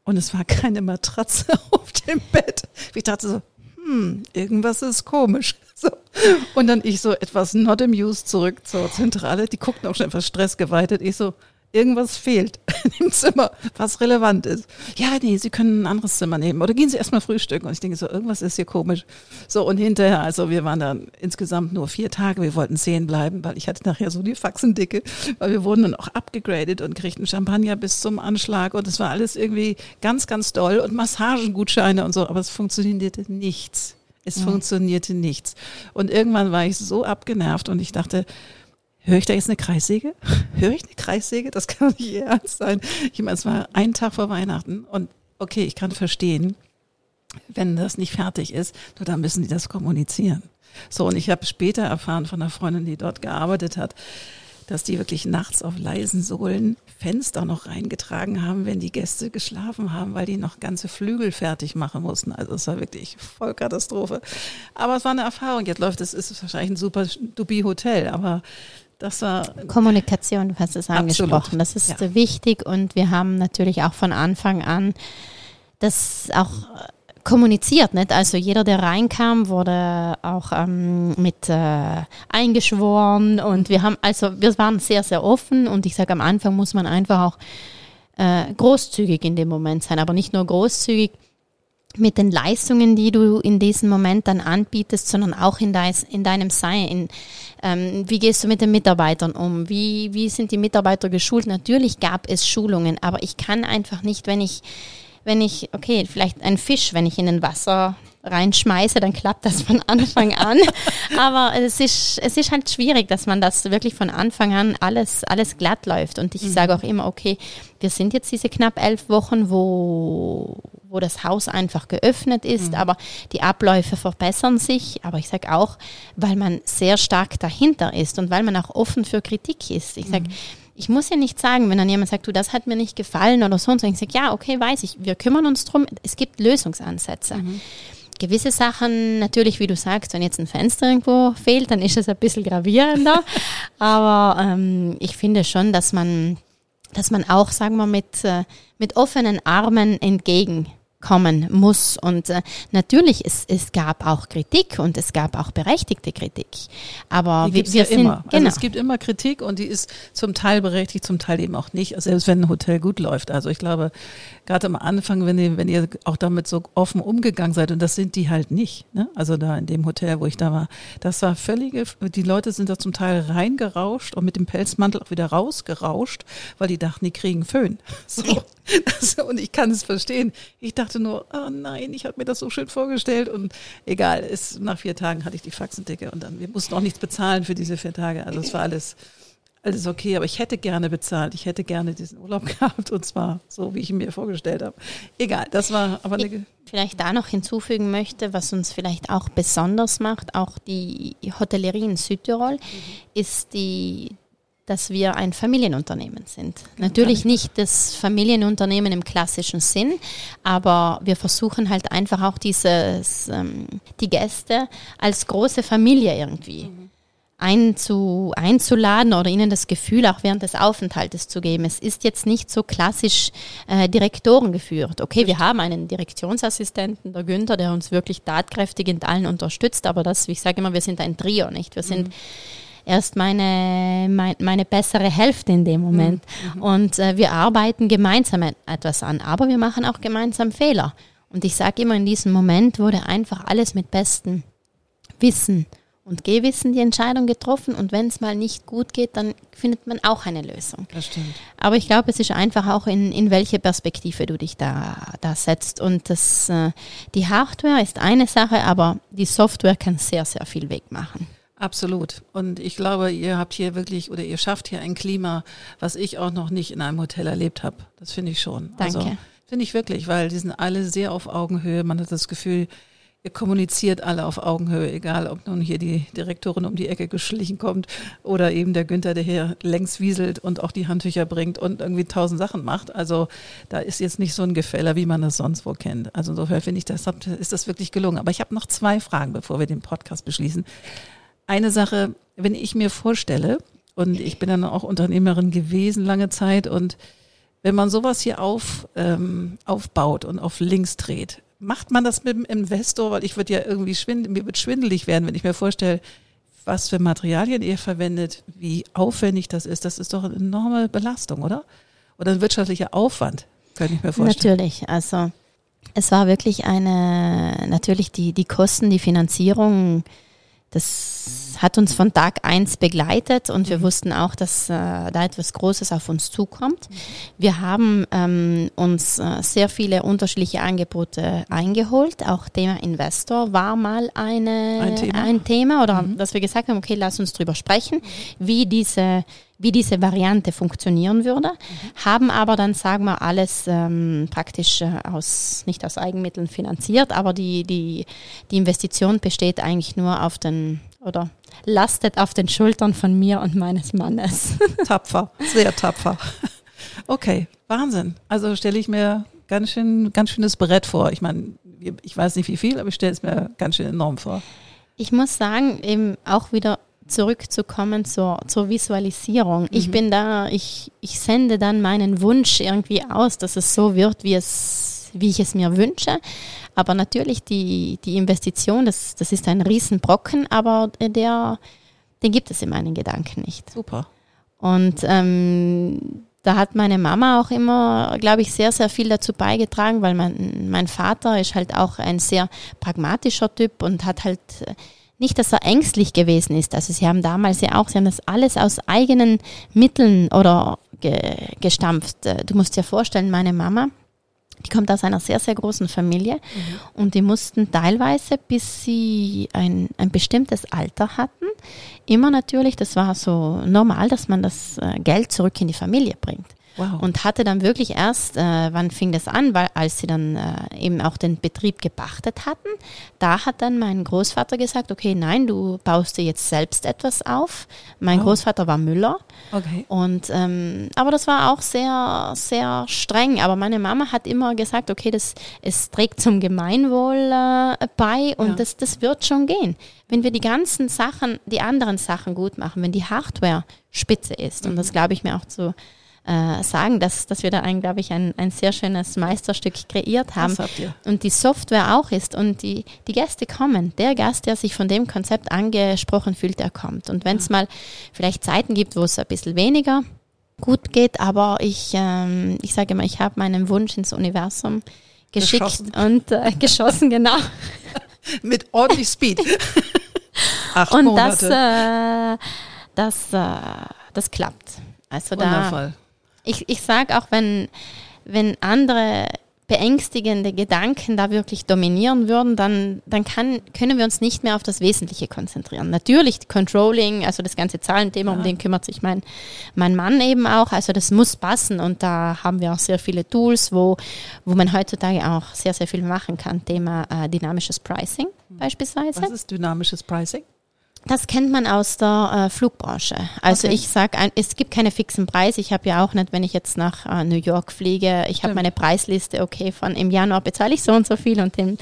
und es war keine Matratze auf dem Bett. Ich dachte so, hm, irgendwas ist komisch. So. Und dann ich so etwas not amused zurück zur Zentrale. Die guckten auch schon etwas stressgeweitet. Ich so, irgendwas fehlt im Zimmer, was relevant ist. Ja, nee, Sie können ein anderes Zimmer nehmen oder gehen Sie erstmal frühstücken. Und ich denke so, irgendwas ist hier komisch. So, und hinterher, also wir waren dann insgesamt nur vier Tage, wir wollten zehn bleiben, weil ich hatte nachher so die Faxendicke, weil wir wurden dann auch abgegradet und kriegten Champagner bis zum Anschlag und es war alles irgendwie ganz, ganz doll und Massagengutscheine und so, aber es funktionierte nichts. Es ja. funktionierte nichts. Und irgendwann war ich so abgenervt und ich dachte, höre ich da jetzt eine Kreissäge? höre ich eine Kreissäge? Das kann nicht ernst sein. Ich meine, es war ein Tag vor Weihnachten und okay, ich kann verstehen, wenn das nicht fertig ist, nur dann müssen die das kommunizieren. So, und ich habe später erfahren von einer Freundin, die dort gearbeitet hat, dass die wirklich nachts auf leisen Sohlen Fenster noch reingetragen haben, wenn die Gäste geschlafen haben, weil die noch ganze Flügel fertig machen mussten. Also es war wirklich voll Katastrophe. Aber es war eine Erfahrung. Jetzt läuft es, ist wahrscheinlich ein super dubi Hotel, aber das war Kommunikation, du hast es angesprochen. Absolut. Das ist ja. wichtig und wir haben natürlich auch von Anfang an das auch kommuniziert, nicht? Also jeder, der reinkam, wurde auch ähm, mit äh, eingeschworen und wir haben, also wir waren sehr, sehr offen und ich sage, am Anfang muss man einfach auch äh, großzügig in dem Moment sein, aber nicht nur großzügig, mit den Leistungen, die du in diesem Moment dann anbietest, sondern auch in, dein, in deinem Sein. In, ähm, wie gehst du mit den Mitarbeitern um? Wie, wie sind die Mitarbeiter geschult? Natürlich gab es Schulungen, aber ich kann einfach nicht, wenn ich, wenn ich, okay, vielleicht ein Fisch, wenn ich in den Wasser reinschmeiße, dann klappt das von Anfang an. Aber es ist, es ist halt schwierig, dass man das wirklich von Anfang an alles, alles glatt läuft. Und ich mhm. sage auch immer, okay, wir sind jetzt diese knapp elf Wochen, wo, wo das Haus einfach geöffnet ist, mhm. aber die Abläufe verbessern sich. Aber ich sage auch, weil man sehr stark dahinter ist und weil man auch offen für Kritik ist. Ich sage, mhm. ich muss ja nicht sagen, wenn dann jemand sagt, du, das hat mir nicht gefallen oder so und so. Ich sage, ja, okay, weiß ich, wir kümmern uns drum. Es gibt Lösungsansätze. Mhm. Gewisse Sachen, natürlich, wie du sagst, wenn jetzt ein Fenster irgendwo fehlt, dann ist es ein bisschen gravierender. Aber ähm, ich finde schon, dass man, dass man auch, sagen wir, mit, äh, mit offenen Armen entgegen kommen muss. Und äh, natürlich, es, es gab auch Kritik und es gab auch berechtigte Kritik. Aber wir, wir ja sind, immer. Also genau. Also es gibt immer Kritik und die ist zum Teil berechtigt, zum Teil eben auch nicht. Selbst wenn ein Hotel gut läuft. Also ich glaube, gerade am Anfang, wenn ihr, wenn ihr auch damit so offen umgegangen seid, und das sind die halt nicht. Ne? Also da in dem Hotel, wo ich da war, das war völlige, die Leute sind da zum Teil reingerauscht und mit dem Pelzmantel auch wieder rausgerauscht, weil die dachten, die kriegen Föhn. So. Das, und ich kann es verstehen. Ich dachte nur, oh nein, ich habe mir das so schön vorgestellt und egal, es, nach vier Tagen hatte ich die Faxendicke und dann, wir mussten auch nichts bezahlen für diese vier Tage. Also es war alles, alles okay, aber ich hätte gerne bezahlt. Ich hätte gerne diesen Urlaub gehabt und zwar so, wie ich ihn mir vorgestellt habe. Egal, das war aber eine. Vielleicht da noch hinzufügen möchte, was uns vielleicht auch besonders macht, auch die Hotellerie in Südtirol, mhm. ist die, dass wir ein Familienunternehmen sind. Natürlich nicht das Familienunternehmen im klassischen Sinn, aber wir versuchen halt einfach auch dieses, ähm, die Gäste als große Familie irgendwie mhm. einzu, einzuladen oder ihnen das Gefühl auch während des Aufenthaltes zu geben. Es ist jetzt nicht so klassisch äh, Direktoren geführt. Okay, wir haben einen Direktionsassistenten, der Günther, der uns wirklich tatkräftig in allen unterstützt, aber das, wie ich sage immer, wir sind ein Trio, nicht? Wir sind mhm erst meine, mein, meine bessere Hälfte in dem Moment. Mhm. Und äh, wir arbeiten gemeinsam etwas an, aber wir machen auch gemeinsam Fehler. Und ich sage immer, in diesem Moment wurde einfach alles mit bestem Wissen und Gehwissen die Entscheidung getroffen. Und wenn es mal nicht gut geht, dann findet man auch eine Lösung. Das stimmt. Aber ich glaube, es ist einfach auch in, in welche Perspektive du dich da, da setzt. Und das, äh, die Hardware ist eine Sache, aber die Software kann sehr, sehr viel wegmachen. Absolut. Und ich glaube, ihr habt hier wirklich oder ihr schafft hier ein Klima, was ich auch noch nicht in einem Hotel erlebt habe. Das finde ich schon. Danke. Also, finde ich wirklich, weil die sind alle sehr auf Augenhöhe. Man hat das Gefühl, ihr kommuniziert alle auf Augenhöhe, egal ob nun hier die Direktorin um die Ecke geschlichen kommt oder eben der Günther, der hier längs wieselt und auch die Handtücher bringt und irgendwie tausend Sachen macht. Also da ist jetzt nicht so ein Gefäller, wie man das sonst wo kennt. Also insofern finde ich, das ist das wirklich gelungen. Aber ich habe noch zwei Fragen, bevor wir den Podcast beschließen eine Sache, wenn ich mir vorstelle, und ich bin dann auch Unternehmerin gewesen lange Zeit und Wenn man sowas hier auf, ähm, aufbaut und auf links dreht, macht man das mit dem Investor? Weil ich würde ja irgendwie schwindelig, mir wird schwindelig werden, wenn ich mir vorstelle, was für Materialien ihr verwendet, wie aufwendig das ist. Das ist doch eine enorme Belastung, oder? Oder ein wirtschaftlicher Aufwand, könnte ich mir vorstellen. Natürlich, also es war wirklich eine, natürlich die, die Kosten, die Finanzierung, das hat uns von Tag eins begleitet und wir mhm. wussten auch, dass äh, da etwas Großes auf uns zukommt. Wir haben ähm, uns äh, sehr viele unterschiedliche Angebote eingeholt. Auch Thema Investor war mal eine, ein, Thema. ein Thema oder mhm. dass wir gesagt haben, okay, lass uns drüber sprechen, wie diese wie diese Variante funktionieren würde, mhm. haben aber dann, sagen wir, alles ähm, praktisch äh, aus, nicht aus Eigenmitteln finanziert, aber die, die, die Investition besteht eigentlich nur auf den, oder lastet auf den Schultern von mir und meines Mannes. Tapfer, sehr tapfer. Okay, Wahnsinn. Also stelle ich mir ganz schön, ganz schönes Brett vor. Ich meine, ich weiß nicht wie viel, aber ich stelle es mir ganz schön enorm vor. Ich muss sagen, eben auch wieder zurückzukommen zur, zur Visualisierung. Mhm. Ich bin da, ich, ich sende dann meinen Wunsch irgendwie aus, dass es so wird, wie es, wie ich es mir wünsche. Aber natürlich die, die Investition, das, das ist ein Riesenbrocken, aber der, den gibt es in meinen Gedanken nicht. Super. Und ähm, da hat meine Mama auch immer, glaube ich, sehr, sehr viel dazu beigetragen, weil mein, mein Vater ist halt auch ein sehr pragmatischer Typ und hat halt nicht, dass er ängstlich gewesen ist. Also sie haben damals ja auch, sie haben das alles aus eigenen Mitteln oder ge, gestampft. Äh, du musst dir vorstellen, meine Mama, die kommt aus einer sehr, sehr großen Familie mhm. und die mussten teilweise, bis sie ein, ein bestimmtes Alter hatten, immer natürlich, das war so normal, dass man das äh, Geld zurück in die Familie bringt. Wow. Und hatte dann wirklich erst, äh, wann fing das an, weil als sie dann äh, eben auch den Betrieb gepachtet hatten, da hat dann mein Großvater gesagt, okay, nein, du baust dir jetzt selbst etwas auf. Mein oh. Großvater war Müller. Okay. Und ähm, aber das war auch sehr, sehr streng. Aber meine Mama hat immer gesagt, okay, das es trägt zum Gemeinwohl äh, bei und ja. das, das wird schon gehen. Wenn wir die ganzen Sachen, die anderen Sachen gut machen, wenn die Hardware spitze ist, mhm. und das glaube ich mir auch zu äh, sagen, dass, dass wir da, ein, glaube ich, ein, ein sehr schönes Meisterstück kreiert haben. Und die Software auch ist und die, die Gäste kommen. Der Gast, der sich von dem Konzept angesprochen fühlt, der kommt. Und wenn es mal vielleicht Zeiten gibt, wo es ein bisschen weniger gut geht, aber ich, ähm, ich sage immer, ich habe meinen Wunsch ins Universum geschickt geschossen. und äh, geschossen, genau. Mit ordentlich Speed. Acht und Monate. das, äh, das, äh, das klappt. Also Wundervoll. da ich, ich sage auch, wenn, wenn andere beängstigende Gedanken da wirklich dominieren würden, dann, dann kann, können wir uns nicht mehr auf das Wesentliche konzentrieren. Natürlich Controlling, also das ganze Zahlenthema, ja. um den kümmert sich mein, mein Mann eben auch. Also das muss passen und da haben wir auch sehr viele Tools, wo, wo man heutzutage auch sehr, sehr viel machen kann. Thema äh, dynamisches Pricing hm. beispielsweise. Was ist dynamisches Pricing? Das kennt man aus der äh, Flugbranche. Also okay. ich sage, es gibt keine fixen Preise. Ich habe ja auch nicht, wenn ich jetzt nach äh, New York fliege, ich habe meine Preisliste, okay, von im Januar bezahle ich so und so viel und im,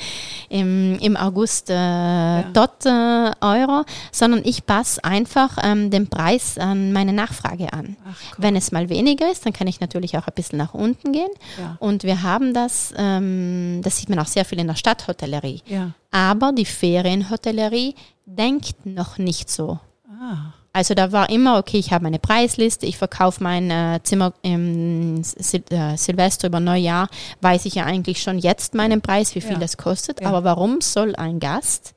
im, im August äh, ja. dort äh, Euro, sondern ich passe einfach ähm, den Preis an meine Nachfrage an. Ach, cool. Wenn es mal weniger ist, dann kann ich natürlich auch ein bisschen nach unten gehen. Ja. Und wir haben das, ähm, das sieht man auch sehr viel in der Stadthotellerie. Ja. Aber die Ferienhotellerie denkt noch nicht so. Ah. Also da war immer, okay, ich habe meine Preisliste, ich verkaufe mein äh, Zimmer im Sil äh, Silvester über Neujahr, weiß ich ja eigentlich schon jetzt meinen Preis, wie viel ja. das kostet. Ja. Aber warum soll ein Gast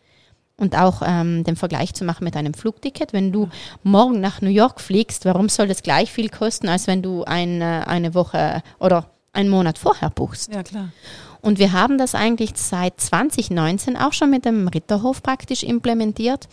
und auch ähm, den Vergleich zu machen mit einem Flugticket, wenn du morgen nach New York fliegst, warum soll das gleich viel kosten, als wenn du ein, eine Woche oder einen Monat vorher buchst? Ja, klar. Und wir haben das eigentlich seit 2019 auch schon mit dem Ritterhof praktisch implementiert.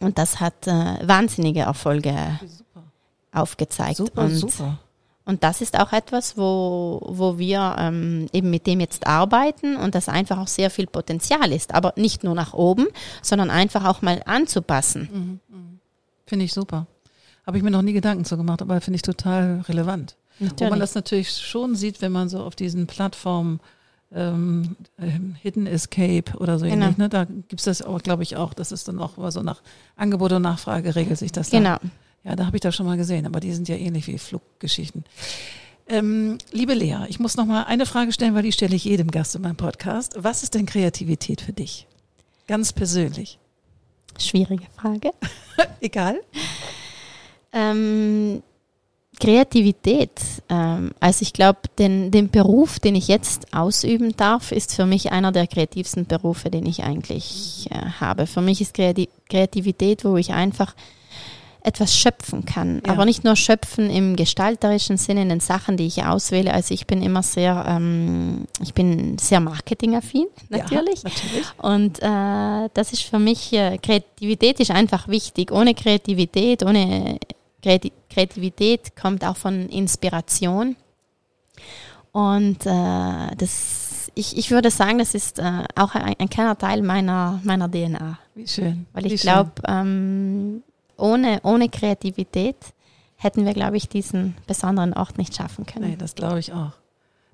Und das hat äh, wahnsinnige Erfolge super. aufgezeigt. Super, und, super. Und das ist auch etwas, wo, wo wir ähm, eben mit dem jetzt arbeiten und das einfach auch sehr viel Potenzial ist. Aber nicht nur nach oben, sondern einfach auch mal anzupassen. Mhm, mh. Finde ich super. Habe ich mir noch nie Gedanken zu gemacht, aber finde ich total relevant. Natürlich. Wo man das natürlich schon sieht, wenn man so auf diesen Plattformen ähm, ähm, Hidden Escape oder so genau. ähnlich. Ne? Da gibt es das auch, glaube ich, auch. Das ist dann auch so nach Angebot und Nachfrage regelt sich das Genau. Da. Ja, da habe ich das schon mal gesehen, aber die sind ja ähnlich wie Fluggeschichten. Ähm, liebe Lea, ich muss noch mal eine Frage stellen, weil die stelle ich jedem Gast in meinem Podcast. Was ist denn Kreativität für dich? Ganz persönlich. Schwierige Frage. Egal. Ähm, Kreativität. Ähm, also ich glaube, den, den Beruf, den ich jetzt ausüben darf, ist für mich einer der kreativsten Berufe, den ich eigentlich äh, habe. Für mich ist Kreativität, wo ich einfach etwas schöpfen kann. Ja. Aber nicht nur schöpfen im gestalterischen Sinne, in den Sachen, die ich auswähle. Also ich bin immer sehr, ähm, ich bin sehr marketingaffin, natürlich. Ja, natürlich. Und äh, das ist für mich, äh, Kreativität ist einfach wichtig. Ohne Kreativität, ohne Kreativität kommt auch von Inspiration. Und äh, das, ich, ich würde sagen, das ist äh, auch ein, ein, kleiner Teil meiner, meiner DNA. Wie schön. Weil ich glaube, ähm, ohne, ohne Kreativität hätten wir, glaube ich, diesen besonderen Ort nicht schaffen können. Nee, das glaube ich auch.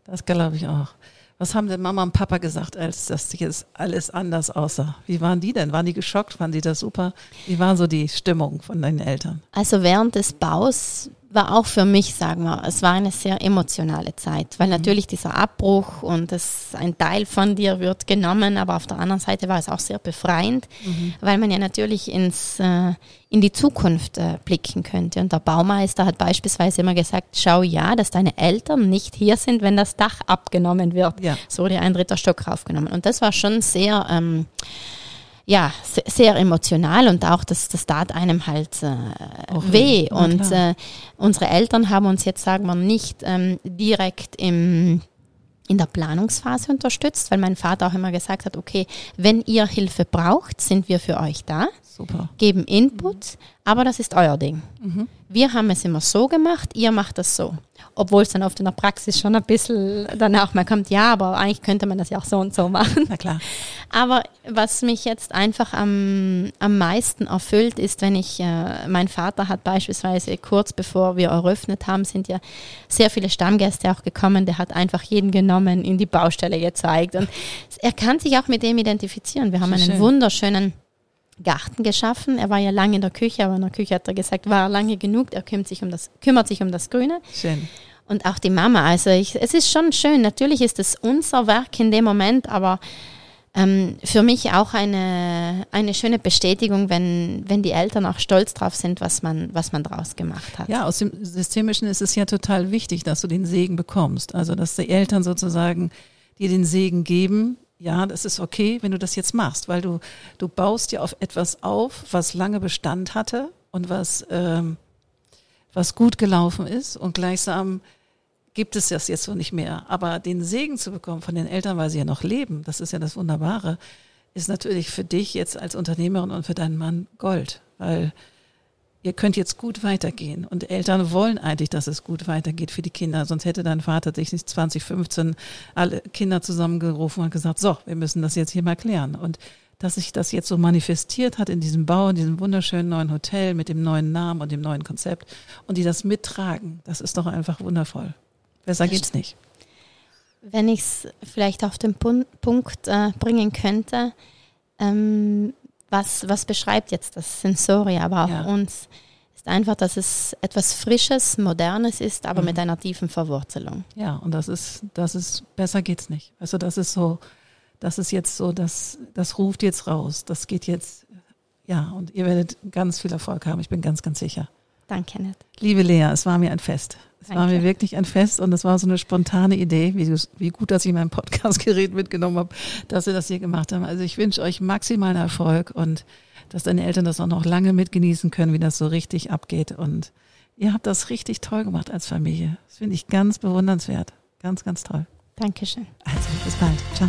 Das glaube ich auch. Was haben denn Mama und Papa gesagt, als das jetzt alles anders aussah? Wie waren die denn? Waren die geschockt? Fanden die das super? Wie war so die Stimmung von deinen Eltern? Also während des Baus war auch für mich, sagen wir, es war eine sehr emotionale Zeit, weil mhm. natürlich dieser Abbruch und das, ein Teil von dir wird genommen, aber auf der anderen Seite war es auch sehr befreiend, mhm. weil man ja natürlich ins, äh, in die Zukunft äh, blicken könnte. Und der Baumeister hat beispielsweise immer gesagt, schau ja, dass deine Eltern nicht hier sind, wenn das Dach abgenommen wird. Ja. So wurde ein dritter Stock raufgenommen. Und das war schon sehr... Ähm, ja, sehr, emotional und auch das, das tat einem halt äh, weh. Ja, und äh, unsere Eltern haben uns jetzt, sagen wir, nicht ähm, direkt im in der Planungsphase unterstützt, weil mein Vater auch immer gesagt hat, okay, wenn ihr Hilfe braucht, sind wir für euch da. Super. Geben Input, mhm. Aber das ist euer Ding. Mhm. Wir haben es immer so gemacht, ihr macht das so. Obwohl es dann oft in der Praxis schon ein bisschen danach mal kommt, ja, aber eigentlich könnte man das ja auch so und so machen. Na klar. Aber was mich jetzt einfach am, am meisten erfüllt, ist, wenn ich, äh, mein Vater hat beispielsweise kurz bevor wir eröffnet haben, sind ja sehr viele Stammgäste auch gekommen, der hat einfach jeden genommen, in die Baustelle gezeigt und er kann sich auch mit dem identifizieren. Wir haben einen schön. wunderschönen Garten geschaffen. Er war ja lange in der Küche, aber in der Küche hat er gesagt, war lange genug. Er kümmert sich um das, kümmert sich um das Grüne. Schön. Und auch die Mama. Also ich, es ist schon schön. Natürlich ist es unser Werk in dem Moment, aber ähm, für mich auch eine, eine schöne Bestätigung, wenn, wenn die Eltern auch stolz drauf sind, was man, was man draus gemacht hat. Ja, aus dem Systemischen ist es ja total wichtig, dass du den Segen bekommst. Also, dass die Eltern sozusagen dir den Segen geben, ja, das ist okay, wenn du das jetzt machst, weil du, du baust ja auf etwas auf, was lange Bestand hatte und was, ähm, was gut gelaufen ist und gleichsam gibt es das jetzt so nicht mehr. Aber den Segen zu bekommen von den Eltern, weil sie ja noch leben, das ist ja das Wunderbare, ist natürlich für dich jetzt als Unternehmerin und für deinen Mann Gold, weil ihr könnt jetzt gut weitergehen. Und Eltern wollen eigentlich, dass es gut weitergeht für die Kinder. Sonst hätte dein Vater sich nicht 2015 alle Kinder zusammengerufen und gesagt, so, wir müssen das jetzt hier mal klären. Und dass sich das jetzt so manifestiert hat in diesem Bau, in diesem wunderschönen neuen Hotel mit dem neuen Namen und dem neuen Konzept und die das mittragen, das ist doch einfach wundervoll. Besser geht's nicht. Wenn ich es vielleicht auf den Punkt äh, bringen könnte, ähm, was, was beschreibt jetzt das Sensoria, aber auch ja. uns, ist einfach, dass es etwas Frisches, Modernes ist, aber mhm. mit einer tiefen Verwurzelung. Ja, und das ist, das ist, besser geht's nicht. Also das ist so, das ist jetzt so, das, das ruft jetzt raus. Das geht jetzt, ja, und ihr werdet ganz viel Erfolg haben. Ich bin ganz, ganz sicher. Danke, Nett. Liebe Lea, es war mir ein Fest. Es Danke. war mir wirklich ein Fest und es war so eine spontane Idee, wie, wie gut, dass ich mein Podcastgerät mitgenommen habe, dass wir das hier gemacht haben. Also ich wünsche euch maximalen Erfolg und dass deine Eltern das auch noch lange mitgenießen können, wie das so richtig abgeht. Und ihr habt das richtig toll gemacht als Familie. Das finde ich ganz bewundernswert. Ganz, ganz toll. Dankeschön. Also, bis bald. Ciao.